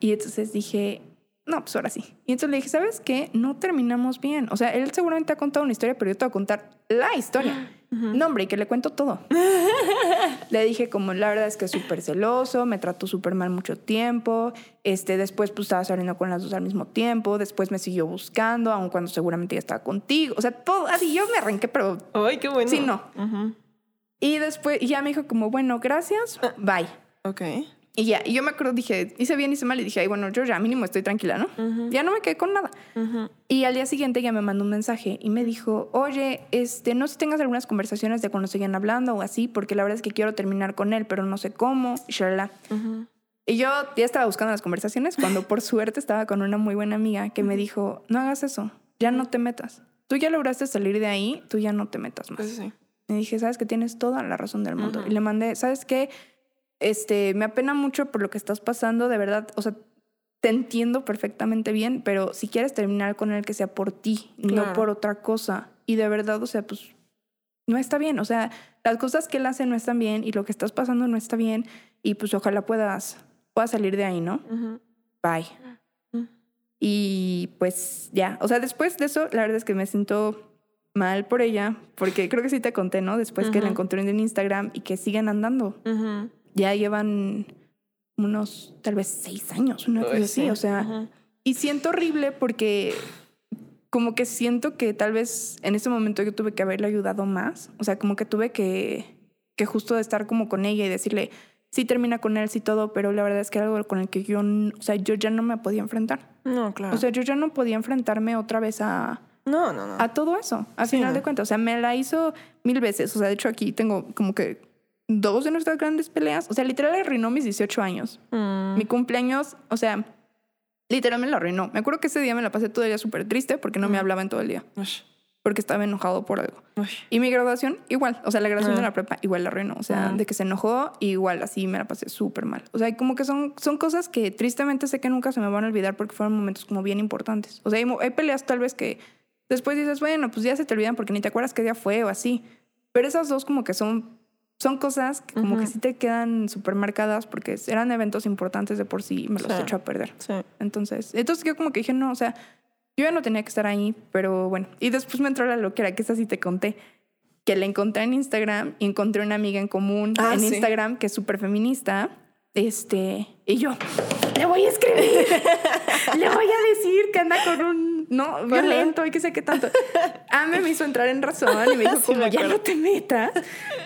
Y entonces dije, no, pues ahora sí. Y entonces le dije, ¿sabes qué? No terminamos bien. O sea, él seguramente ha contado una historia, pero yo te voy a contar la historia. No, hombre, y que le cuento todo. le dije como, la verdad es que es súper celoso, me trató súper mal mucho tiempo. Este, después pues estaba saliendo con las dos al mismo tiempo. Después me siguió buscando, aun cuando seguramente ya estaba contigo. O sea, todo, así yo me arranqué, pero... Ay, qué bueno. Sí, no. Ujú. Y después y ya me dijo como, bueno, gracias, bye. Ok. Y ya, y yo me acuerdo, dije, hice bien, hice mal, y dije, ay, bueno, yo ya mínimo estoy tranquila, ¿no? Ujú. Ya no me quedé con nada. Ujú. Y al día siguiente ya me mandó un mensaje y me dijo, oye, este, no sé si tengas algunas conversaciones de cuando seguían hablando o así, porque la verdad es que quiero terminar con él, pero no sé cómo, y shalala. Ujú. Y yo ya estaba buscando las conversaciones cuando por suerte estaba con una muy buena amiga que me dijo, no hagas eso, ya no te metas. tú ya lograste salir de ahí, tú ya no te metas más. Pues sí. Y dije, sabes que tienes toda la razón del mundo. Y le mandé, ¿sabes qué? Este, me apena mucho por lo que estás pasando, de verdad, o sea, te entiendo perfectamente bien, pero si quieres terminar con él, que sea por ti, no Claro. por otra cosa. Y de verdad, o sea, pues no está bien. O sea, las cosas que él hace no están bien y lo que estás pasando no está bien. Y pues ojalá puedas, puedas salir de ahí, ¿no? Ujú. Bye. Mm. Y pues ya, o sea, después de eso, la verdad es que me siento mal por ella, porque creo que sí te conté, ¿no? Después que la encontré en Instagram y que siguen andando. Ya llevan unos, tal vez seis años, una cosa así, sí. o sea, y siento horrible porque como que siento que tal vez en ese momento yo tuve que haberle ayudado más, o sea, como que tuve que, que justo estar como con ella y decirle, sí termina con él, sí todo, pero la verdad es que era algo con el que yo, o sea, yo ya no me podía enfrentar. No, claro. O sea, yo ya no podía enfrentarme otra vez a, no, no, no. a todo eso, a Sí, final no. de cuentas. O sea, me la hizo mil veces. O sea, de hecho aquí tengo como que dos de nuestras grandes peleas. O sea, literal arruinó mis 18 años. Mm. Mi cumpleaños, o sea, literal me lo arruinó. Me acuerdo que ese día me la pasé todo el día súper triste porque no me hablaban todo el día. Ush. Porque estaba enojado por algo. Uy. Y mi graduación, igual. O sea, la graduación Ah. de la prepa, igual la arruinó. O sea, Ah. de que se enojó, igual así me la pasé súper mal. O sea, como que son, son cosas que tristemente sé que nunca se me van a olvidar porque fueron momentos como bien importantes. O sea, hay, hay peleas tal vez que después dices, bueno, pues ya se te olvidan porque ni te acuerdas qué día fue o así. Pero esas dos como que son, son cosas que como que sí te quedan súper marcadas porque eran eventos importantes de por sí y me los Sí. he hecho a perder. Sí. Entonces, entonces yo como que dije, no, o sea, yo ya no tenía que estar ahí, pero bueno. Y después me entró la loquera, que esa sí te conté, que la encontré en Instagram y encontré una amiga en común Ah, en sí. Instagram que es súper feminista. Este, y yo, le voy a escribir, le voy a decir que anda con un, no, violento y que sé qué tanto. Ame me hizo entrar en razón y me dijo Sí, me como, ya no te metas.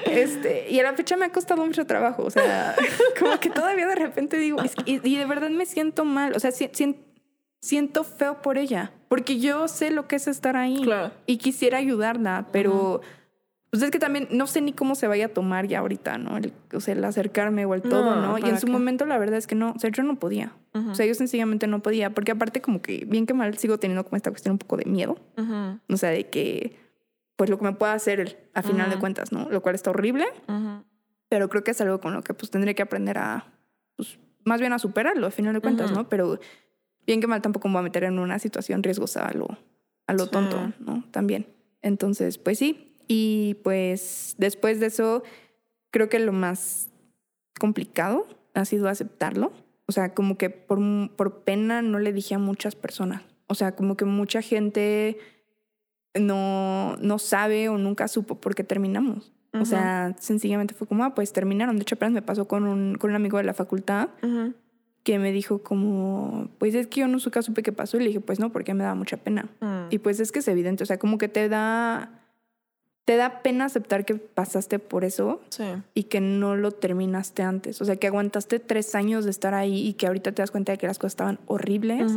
Este, y a la fecha me ha costado mucho trabajo, o sea, como que todavía de repente digo, y, y de verdad me siento mal, o sea, si- sien- siento feo por ella, porque yo sé lo que es estar ahí Claro. y quisiera ayudarla, pero pues es que también no sé ni cómo se vaya a tomar ya ahorita, ¿no? El, o sea, el acercarme o el todo, No, ¿no? Y ¿para en su qué? momento la verdad es que no, o sea, yo no podía. O sea, yo sencillamente no podía, porque aparte como que bien que mal sigo teniendo como esta cuestión un poco de miedo, Ujú. o sea, de que pues lo que me pueda hacer él, a final de cuentas, ¿no? Lo cual está horrible, pero creo que es algo con lo que pues tendré que aprender a, pues más bien a superarlo, a final de cuentas. ¿no? Pero bien que mal tampoco me voy a meter en una situación riesgosa a lo, a lo Sí. tonto, ¿no? También. Entonces, pues sí. Y pues después de eso, creo que lo más complicado ha sido aceptarlo. O sea, como que por, por pena no le dije a muchas personas. O sea, como que mucha gente no, no sabe o nunca supo por qué terminamos. O sea, sencillamente fue como, ah, pues terminaron. De hecho, apenas me pasó con un, con un amigo de la facultad que me dijo como, pues es que yo nunca supe qué pasó. Y le dije, pues no, porque me daba mucha pena. Mm. Y pues es que es evidente, o sea, como que te da, te da pena aceptar que pasaste por eso Sí. y que no lo terminaste antes. O sea, que aguantaste tres años de estar ahí y que ahorita te das cuenta de que las cosas estaban horribles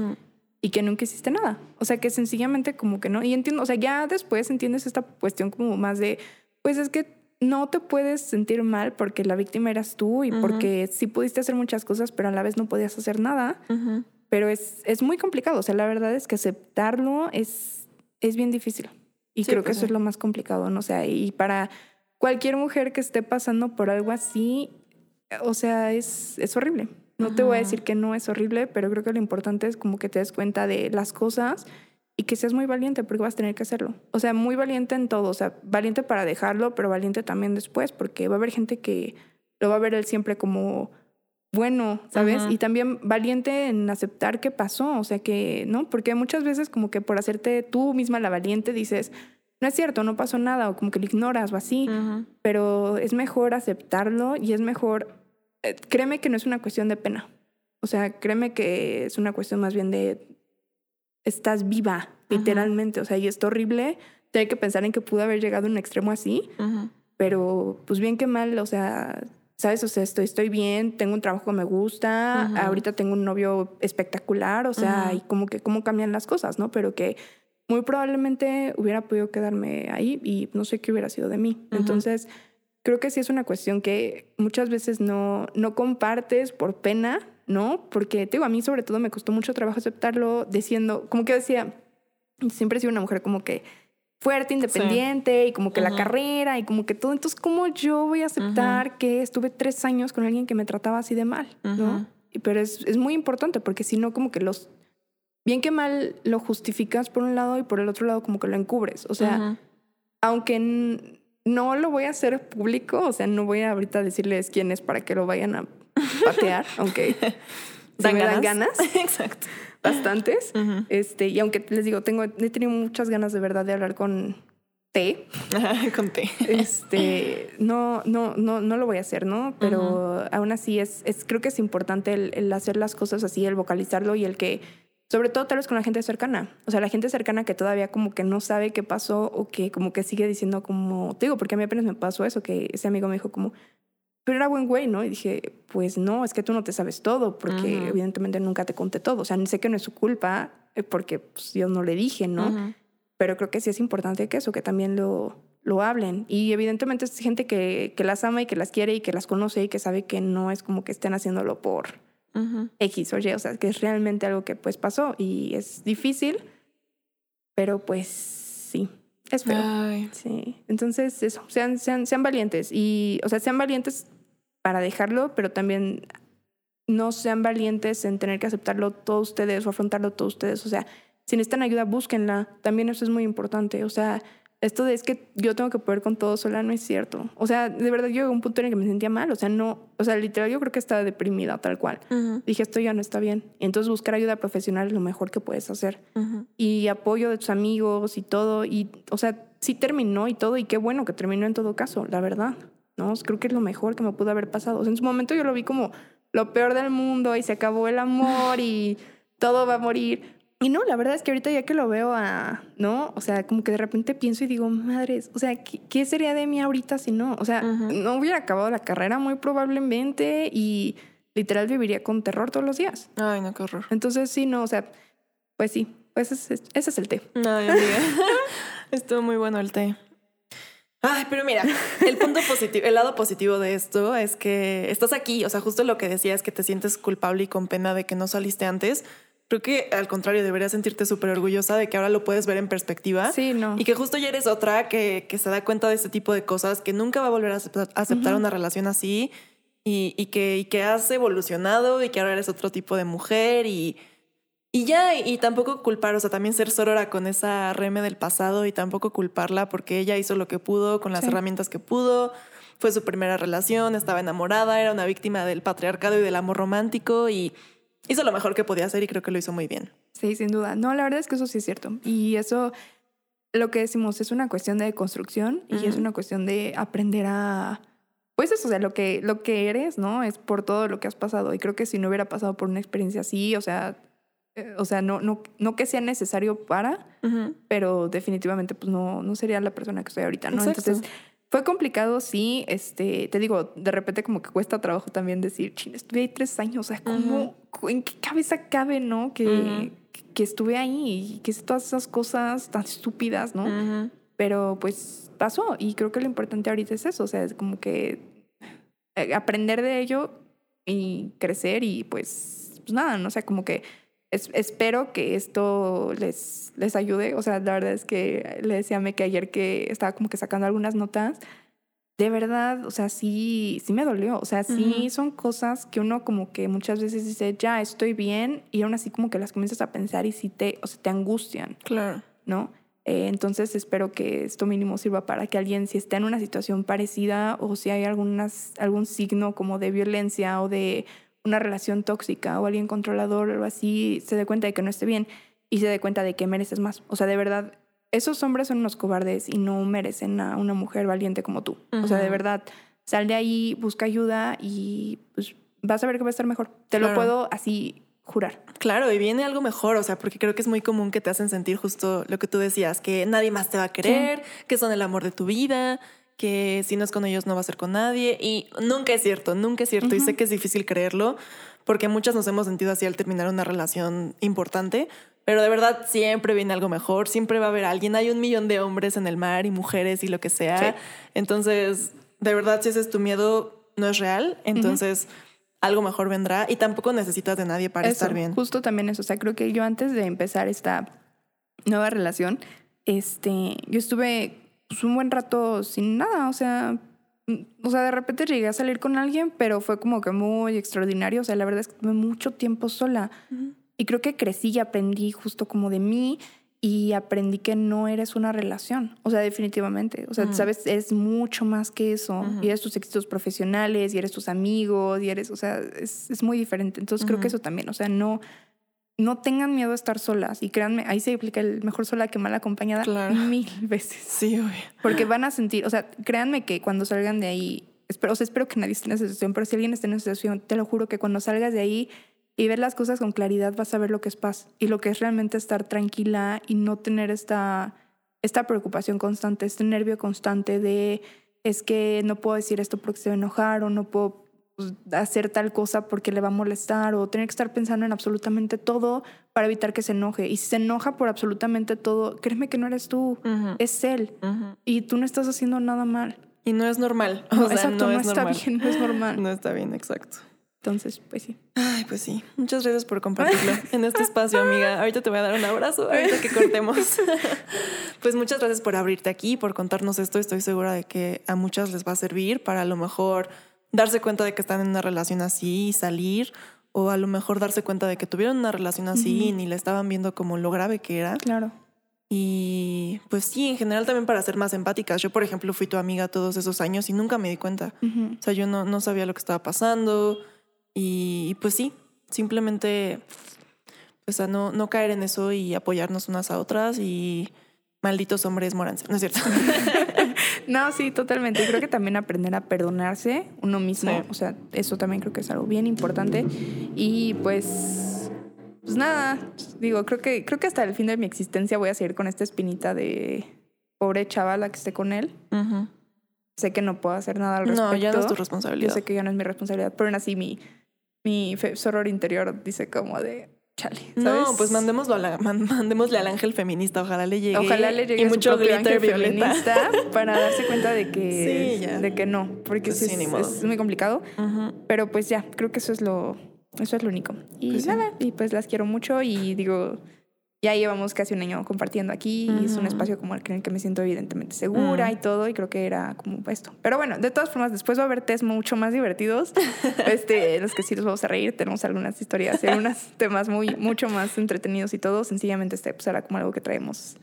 y que nunca hiciste nada. O sea, que sencillamente como que no. Y entiendo, o sea, ya después entiendes esta cuestión como más de, pues es que no te puedes sentir mal porque la víctima eras tú y porque sí pudiste hacer muchas cosas, pero a la vez no podías hacer nada. Pero es, es muy complicado. O sea, la verdad es que aceptarlo es, es bien difícil. Y Sí, creo que pues eso es lo más complicado, ¿no? O sea, y para cualquier mujer que esté pasando por algo así, o sea, es, es horrible. No te voy a decir que no es horrible, pero creo que lo importante es como que te des cuenta de las cosas y que seas muy valiente porque vas a tener que hacerlo. O sea, muy valiente en todo. O sea, valiente para dejarlo, pero valiente también después porque va a haber gente que lo va a ver él siempre como bueno, ¿sabes? Y también valiente en aceptar qué pasó, o sea que, ¿no? Porque muchas veces como que por hacerte tú misma la valiente dices, no es cierto, no pasó nada, o como que lo ignoras o así, pero es mejor aceptarlo y es mejor, eh, créeme que no es una cuestión de pena, o sea, créeme que es una cuestión más bien de, estás viva, literalmente, o sea, y es horrible. Tener que pensar en que pudo haber llegado a un extremo así, pero pues bien que mal, o sea, ¿sabes? O sea, estoy, estoy bien, tengo un trabajo que me gusta, ahorita tengo un novio espectacular, o sea, y como que cómo cambian las cosas, ¿no? Pero que muy probablemente hubiera podido quedarme ahí y no sé qué hubiera sido de mí. Entonces, creo que sí es una cuestión que muchas veces no, no compartes por pena, ¿no? Porque, te digo, a mí sobre todo me costó mucho trabajo aceptarlo diciendo, como que decía, siempre he sido una mujer como que fuerte, independiente y como que la carrera y como que todo. Entonces, ¿cómo yo voy a aceptar que estuve tres años con alguien que me trataba así de mal? ¿no? Pero es, es muy importante porque si no, como que los... Bien que mal lo justificas por un lado y por el otro lado como que lo encubres. O sea, aunque no lo voy a hacer público, o sea, no voy a ahorita decirles quién es para que lo vayan a patear, aunque ¿Dan me ganas? dan ganas. Exacto. Bastantes. este, y aunque les digo, tengo, he tenido muchas ganas de verdad de hablar con T. Conté. Este, no, no, no, no lo voy a hacer, ¿no? Pero aún así es, es, creo que es importante el, el hacer las cosas así, el vocalizarlo y el que, sobre todo tal vez con la gente cercana. O sea, la gente cercana que todavía como que no sabe qué pasó o que como que sigue diciendo como, te digo, porque a mí apenas me pasó eso, que ese amigo me dijo como, pero era buen güey, ¿no? Y dije, pues no, es que tú no te sabes todo, porque evidentemente nunca te conté todo. O sea, sé que no es su culpa, eh, porque pues, yo no le dije, ¿no? Pero creo que sí es importante que eso, que también lo, lo hablen. Y evidentemente es gente que, que las ama y que las quiere y que las conoce y que sabe que no es como que estén haciéndolo por Ujú. X o Y, o sea, que es realmente algo que pues pasó y es difícil, pero pues sí, es feo. Ay. Sí, entonces eso, sean, sean, sean valientes y, o sea, sean valientes para dejarlo, pero también no sean valientes en tener que aceptarlo todos ustedes o afrontarlo todos ustedes. O sea, si necesitan ayuda, búsquenla. También eso es muy importante. O sea, esto de es que yo tengo que poder con todo sola no es cierto. O sea, de verdad yo llegué a un punto en el que me sentía mal. O sea, no, o sea, literal yo creo que estaba deprimida tal cual. Dije, esto ya no está bien. Y entonces buscar ayuda profesional es lo mejor que puedes hacer y apoyo de tus amigos y todo. Y, o sea, sí terminó y todo, y qué bueno que terminó en todo caso, la verdad. ¿No? Creo que es lo mejor que me pudo haber pasado. O sea, en su momento yo lo vi como lo peor del mundo y se acabó el amor y todo va a morir. Y no, la verdad es que ahorita ya que lo veo a, ¿no? O sea, como que de repente pienso y digo, madres, o sea, ¿qué, qué sería de mí ahorita si no? O sea, no hubiera acabado la carrera muy probablemente y literal viviría con terror todos los días. Ay, no, qué horror. Entonces, sí, no, o sea, pues sí, pues ese, es- ese es el té. Ay, amiga. Estuvo muy bueno el té. Ay, pero mira, el punto positivo, el lado positivo de esto es que estás aquí, o sea, justo lo que decías que te sientes culpable y con pena de que no saliste antes. Creo que al contrario, deberías sentirte súper orgullosa de que ahora lo puedes ver en perspectiva. Sí, no. Y que justo ya eres otra que, que se da cuenta de este tipo de cosas, que nunca va a volver a aceptar, a aceptar una relación así y, y que, y que has evolucionado y que ahora eres otro tipo de mujer y, y ya, y tampoco culpar, o sea, también ser sorora con esa reme del pasado y tampoco culparla porque ella hizo lo que pudo con las Sí. herramientas que pudo. Fue su primera relación, estaba enamorada, era una víctima del patriarcado y del amor romántico y hizo lo mejor que podía hacer y creo que lo hizo muy bien. Sí, sin duda. No, la verdad es que eso sí es cierto. Y eso, lo que decimos, es una cuestión de construcción y es una cuestión de aprender a... Pues eso, o sea, lo que, lo que eres, ¿no? Es por todo lo que has pasado. Y creo que si no hubiera pasado por una experiencia así, o sea, eh, o sea, no, no, no que sea necesario para, pero definitivamente pues no, no sería la persona que soy ahorita, ¿no? Exacto. Entonces, fue complicado, sí, este, te digo, de repente como que cuesta trabajo también decir, ching, estuve ahí tres años, o sea, ¿cómo, en qué cabeza cabe, no? Que, Ujú. que, que estuve ahí y que hice todas esas cosas tan estúpidas, ¿no? Pero pues pasó y creo que lo importante ahorita es eso, o sea, es como que eh, aprender de ello y crecer y pues, pues nada, ¿no? O sea, como que es- espero que esto les, les ayude. O sea, la verdad es que le decía a Me que ayer que estaba como que sacando algunas notas, de verdad, o sea, sí, sí me dolió. O sea, sí Ujú. son cosas que uno como que muchas veces dice, ya estoy bien, y aún así como que las comienzas a pensar y sí te, o sea, te angustian. Claro. ¿no? Eh, entonces espero que esto mínimo sirva para que alguien, si está en una situación parecida o si hay algunas, algún signo como de violencia o de una relación tóxica o alguien controlador o así, se dé cuenta de que no esté bien y se dé cuenta de que mereces más. O sea, de verdad, esos hombres son unos cobardes y no merecen a una mujer valiente como tú. O sea, de verdad, sal de ahí, busca ayuda y pues vas a ver que va a estar mejor. Te lo puedo así jurar. Claro, y viene algo mejor, o sea, porque creo que es muy común que te hacen sentir justo lo que tú decías, que nadie más te va a querer, que son el amor de tu vida, que si no es con ellos no va a ser con nadie. Y nunca es cierto, nunca es cierto. Y sé que es difícil creerlo, porque muchas nos hemos sentido así al terminar una relación importante. Pero de verdad siempre viene algo mejor, siempre va a haber alguien. Hay un millón de hombres en el mar y mujeres y lo que sea. Sí. Entonces, de verdad, si ese es tu miedo, no es real. Entonces, algo mejor vendrá y tampoco necesitas de nadie para Eso, estar bien. Justo también eso. O sea, creo que yo antes de empezar esta nueva relación, este, yo estuve pues, un buen rato sin nada, o sea, mm, o sea, de repente llegué a salir con alguien, pero fue como que muy extraordinario, o sea, la verdad es que tuve mucho tiempo sola. Y creo que crecí y aprendí justo como de mí y aprendí que no eres una relación, o sea, definitivamente, o sea, sabes, es mucho más que eso, y eres tus éxitos profesionales, y eres tus amigos, y eres, o sea, es, es muy diferente, entonces creo que eso también, o sea, no, no tengan miedo a estar solas, y créanme, ahí se aplica el mejor sola que mal acompañada mil veces. Sí, obvio. Porque van a sentir, o sea, créanme que cuando salgan de ahí, espero, o sea, espero que nadie esté en esa situación, pero si alguien está en esa situación, te lo juro que cuando salgas de ahí y ver las cosas con claridad, vas a ver lo que es paz y lo que es realmente estar tranquila y no tener esta, esta preocupación constante, este nervio constante de es que no puedo decir esto porque se va a enojar o no puedo pues, hacer tal cosa porque le va a molestar o tener que estar pensando en absolutamente todo para evitar que se enoje. Y si se enoja por absolutamente todo, créeme que no eres tú, es él. Y tú no estás haciendo nada mal. Y no es normal. exacto, no, está bien, no es normal. No está bien, exacto. Entonces, pues sí. Ay, pues sí. Muchas gracias por compartirlo en este espacio, amiga. Ahorita te voy a dar un abrazo, ahorita que cortemos. pues muchas gracias por abrirte aquí, por contarnos esto. Estoy segura de que a muchas les va a servir para a lo mejor darse cuenta de que están en una relación así y salir, o a lo mejor darse cuenta de que tuvieron una relación así y ni la estaban viendo como lo grave que era. Claro. Y pues sí, en general también para ser más empáticas. Yo, por ejemplo, fui tu amiga todos esos años y nunca me di cuenta. O sea, yo no, no sabía lo que estaba pasando y, pues sí, simplemente pues a no, no caer en eso y apoyarnos unas a otras y malditos hombres moranse, ¿no es cierto? no, sí, totalmente. Creo que también aprender a perdonarse uno mismo, o sea, eso también creo que es algo bien importante. Y pues, pues nada, digo, creo que, creo que hasta el fin de mi existencia voy a seguir con esta espinita de pobre chavala que esté con él. Sé que no puedo hacer nada al respecto. No, ya no es tu responsabilidad. Yo sé que ya no es mi responsabilidad, pero aún así mi, mi soror interior dice como de chale. ¿sabes? No, pues mandémoslo a la, mandémosle al ángel feminista, ojalá le llegue. Ojalá le llegue y mucho glitter feminista para darse cuenta de que, de que no, porque pues es, muy complicado. Pero pues ya, creo que eso es lo, eso es lo único. Y pues nada, y pues las quiero mucho y digo, ya llevamos casi un año compartiendo aquí y es un espacio como el que me siento evidentemente segura y todo y creo que era como esto. Pero bueno, de todas formas, después va a haber test mucho más divertidos, este, los que sí los vamos a reír, tenemos algunas historias y algunos temas muy, mucho más entretenidos y todo, sencillamente este pues era como algo que traemos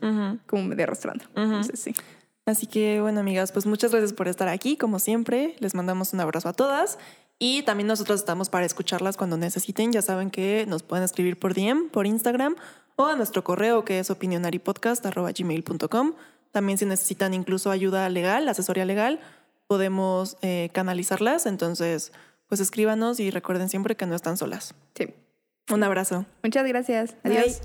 como medio arrastrando. Entonces sí. Así que bueno, amigas, pues muchas gracias por estar aquí, como siempre, les mandamos un abrazo a todas. Y también nosotros estamos para escucharlas cuando necesiten. Ya saben que nos pueden escribir por DM, por Instagram o a nuestro correo que es opinionaripodcast.gmail.com. También si necesitan incluso ayuda legal, asesoría legal, podemos eh, canalizarlas. Entonces, pues escríbanos y recuerden siempre que no están solas. Sí. Un abrazo. Muchas gracias. Adiós.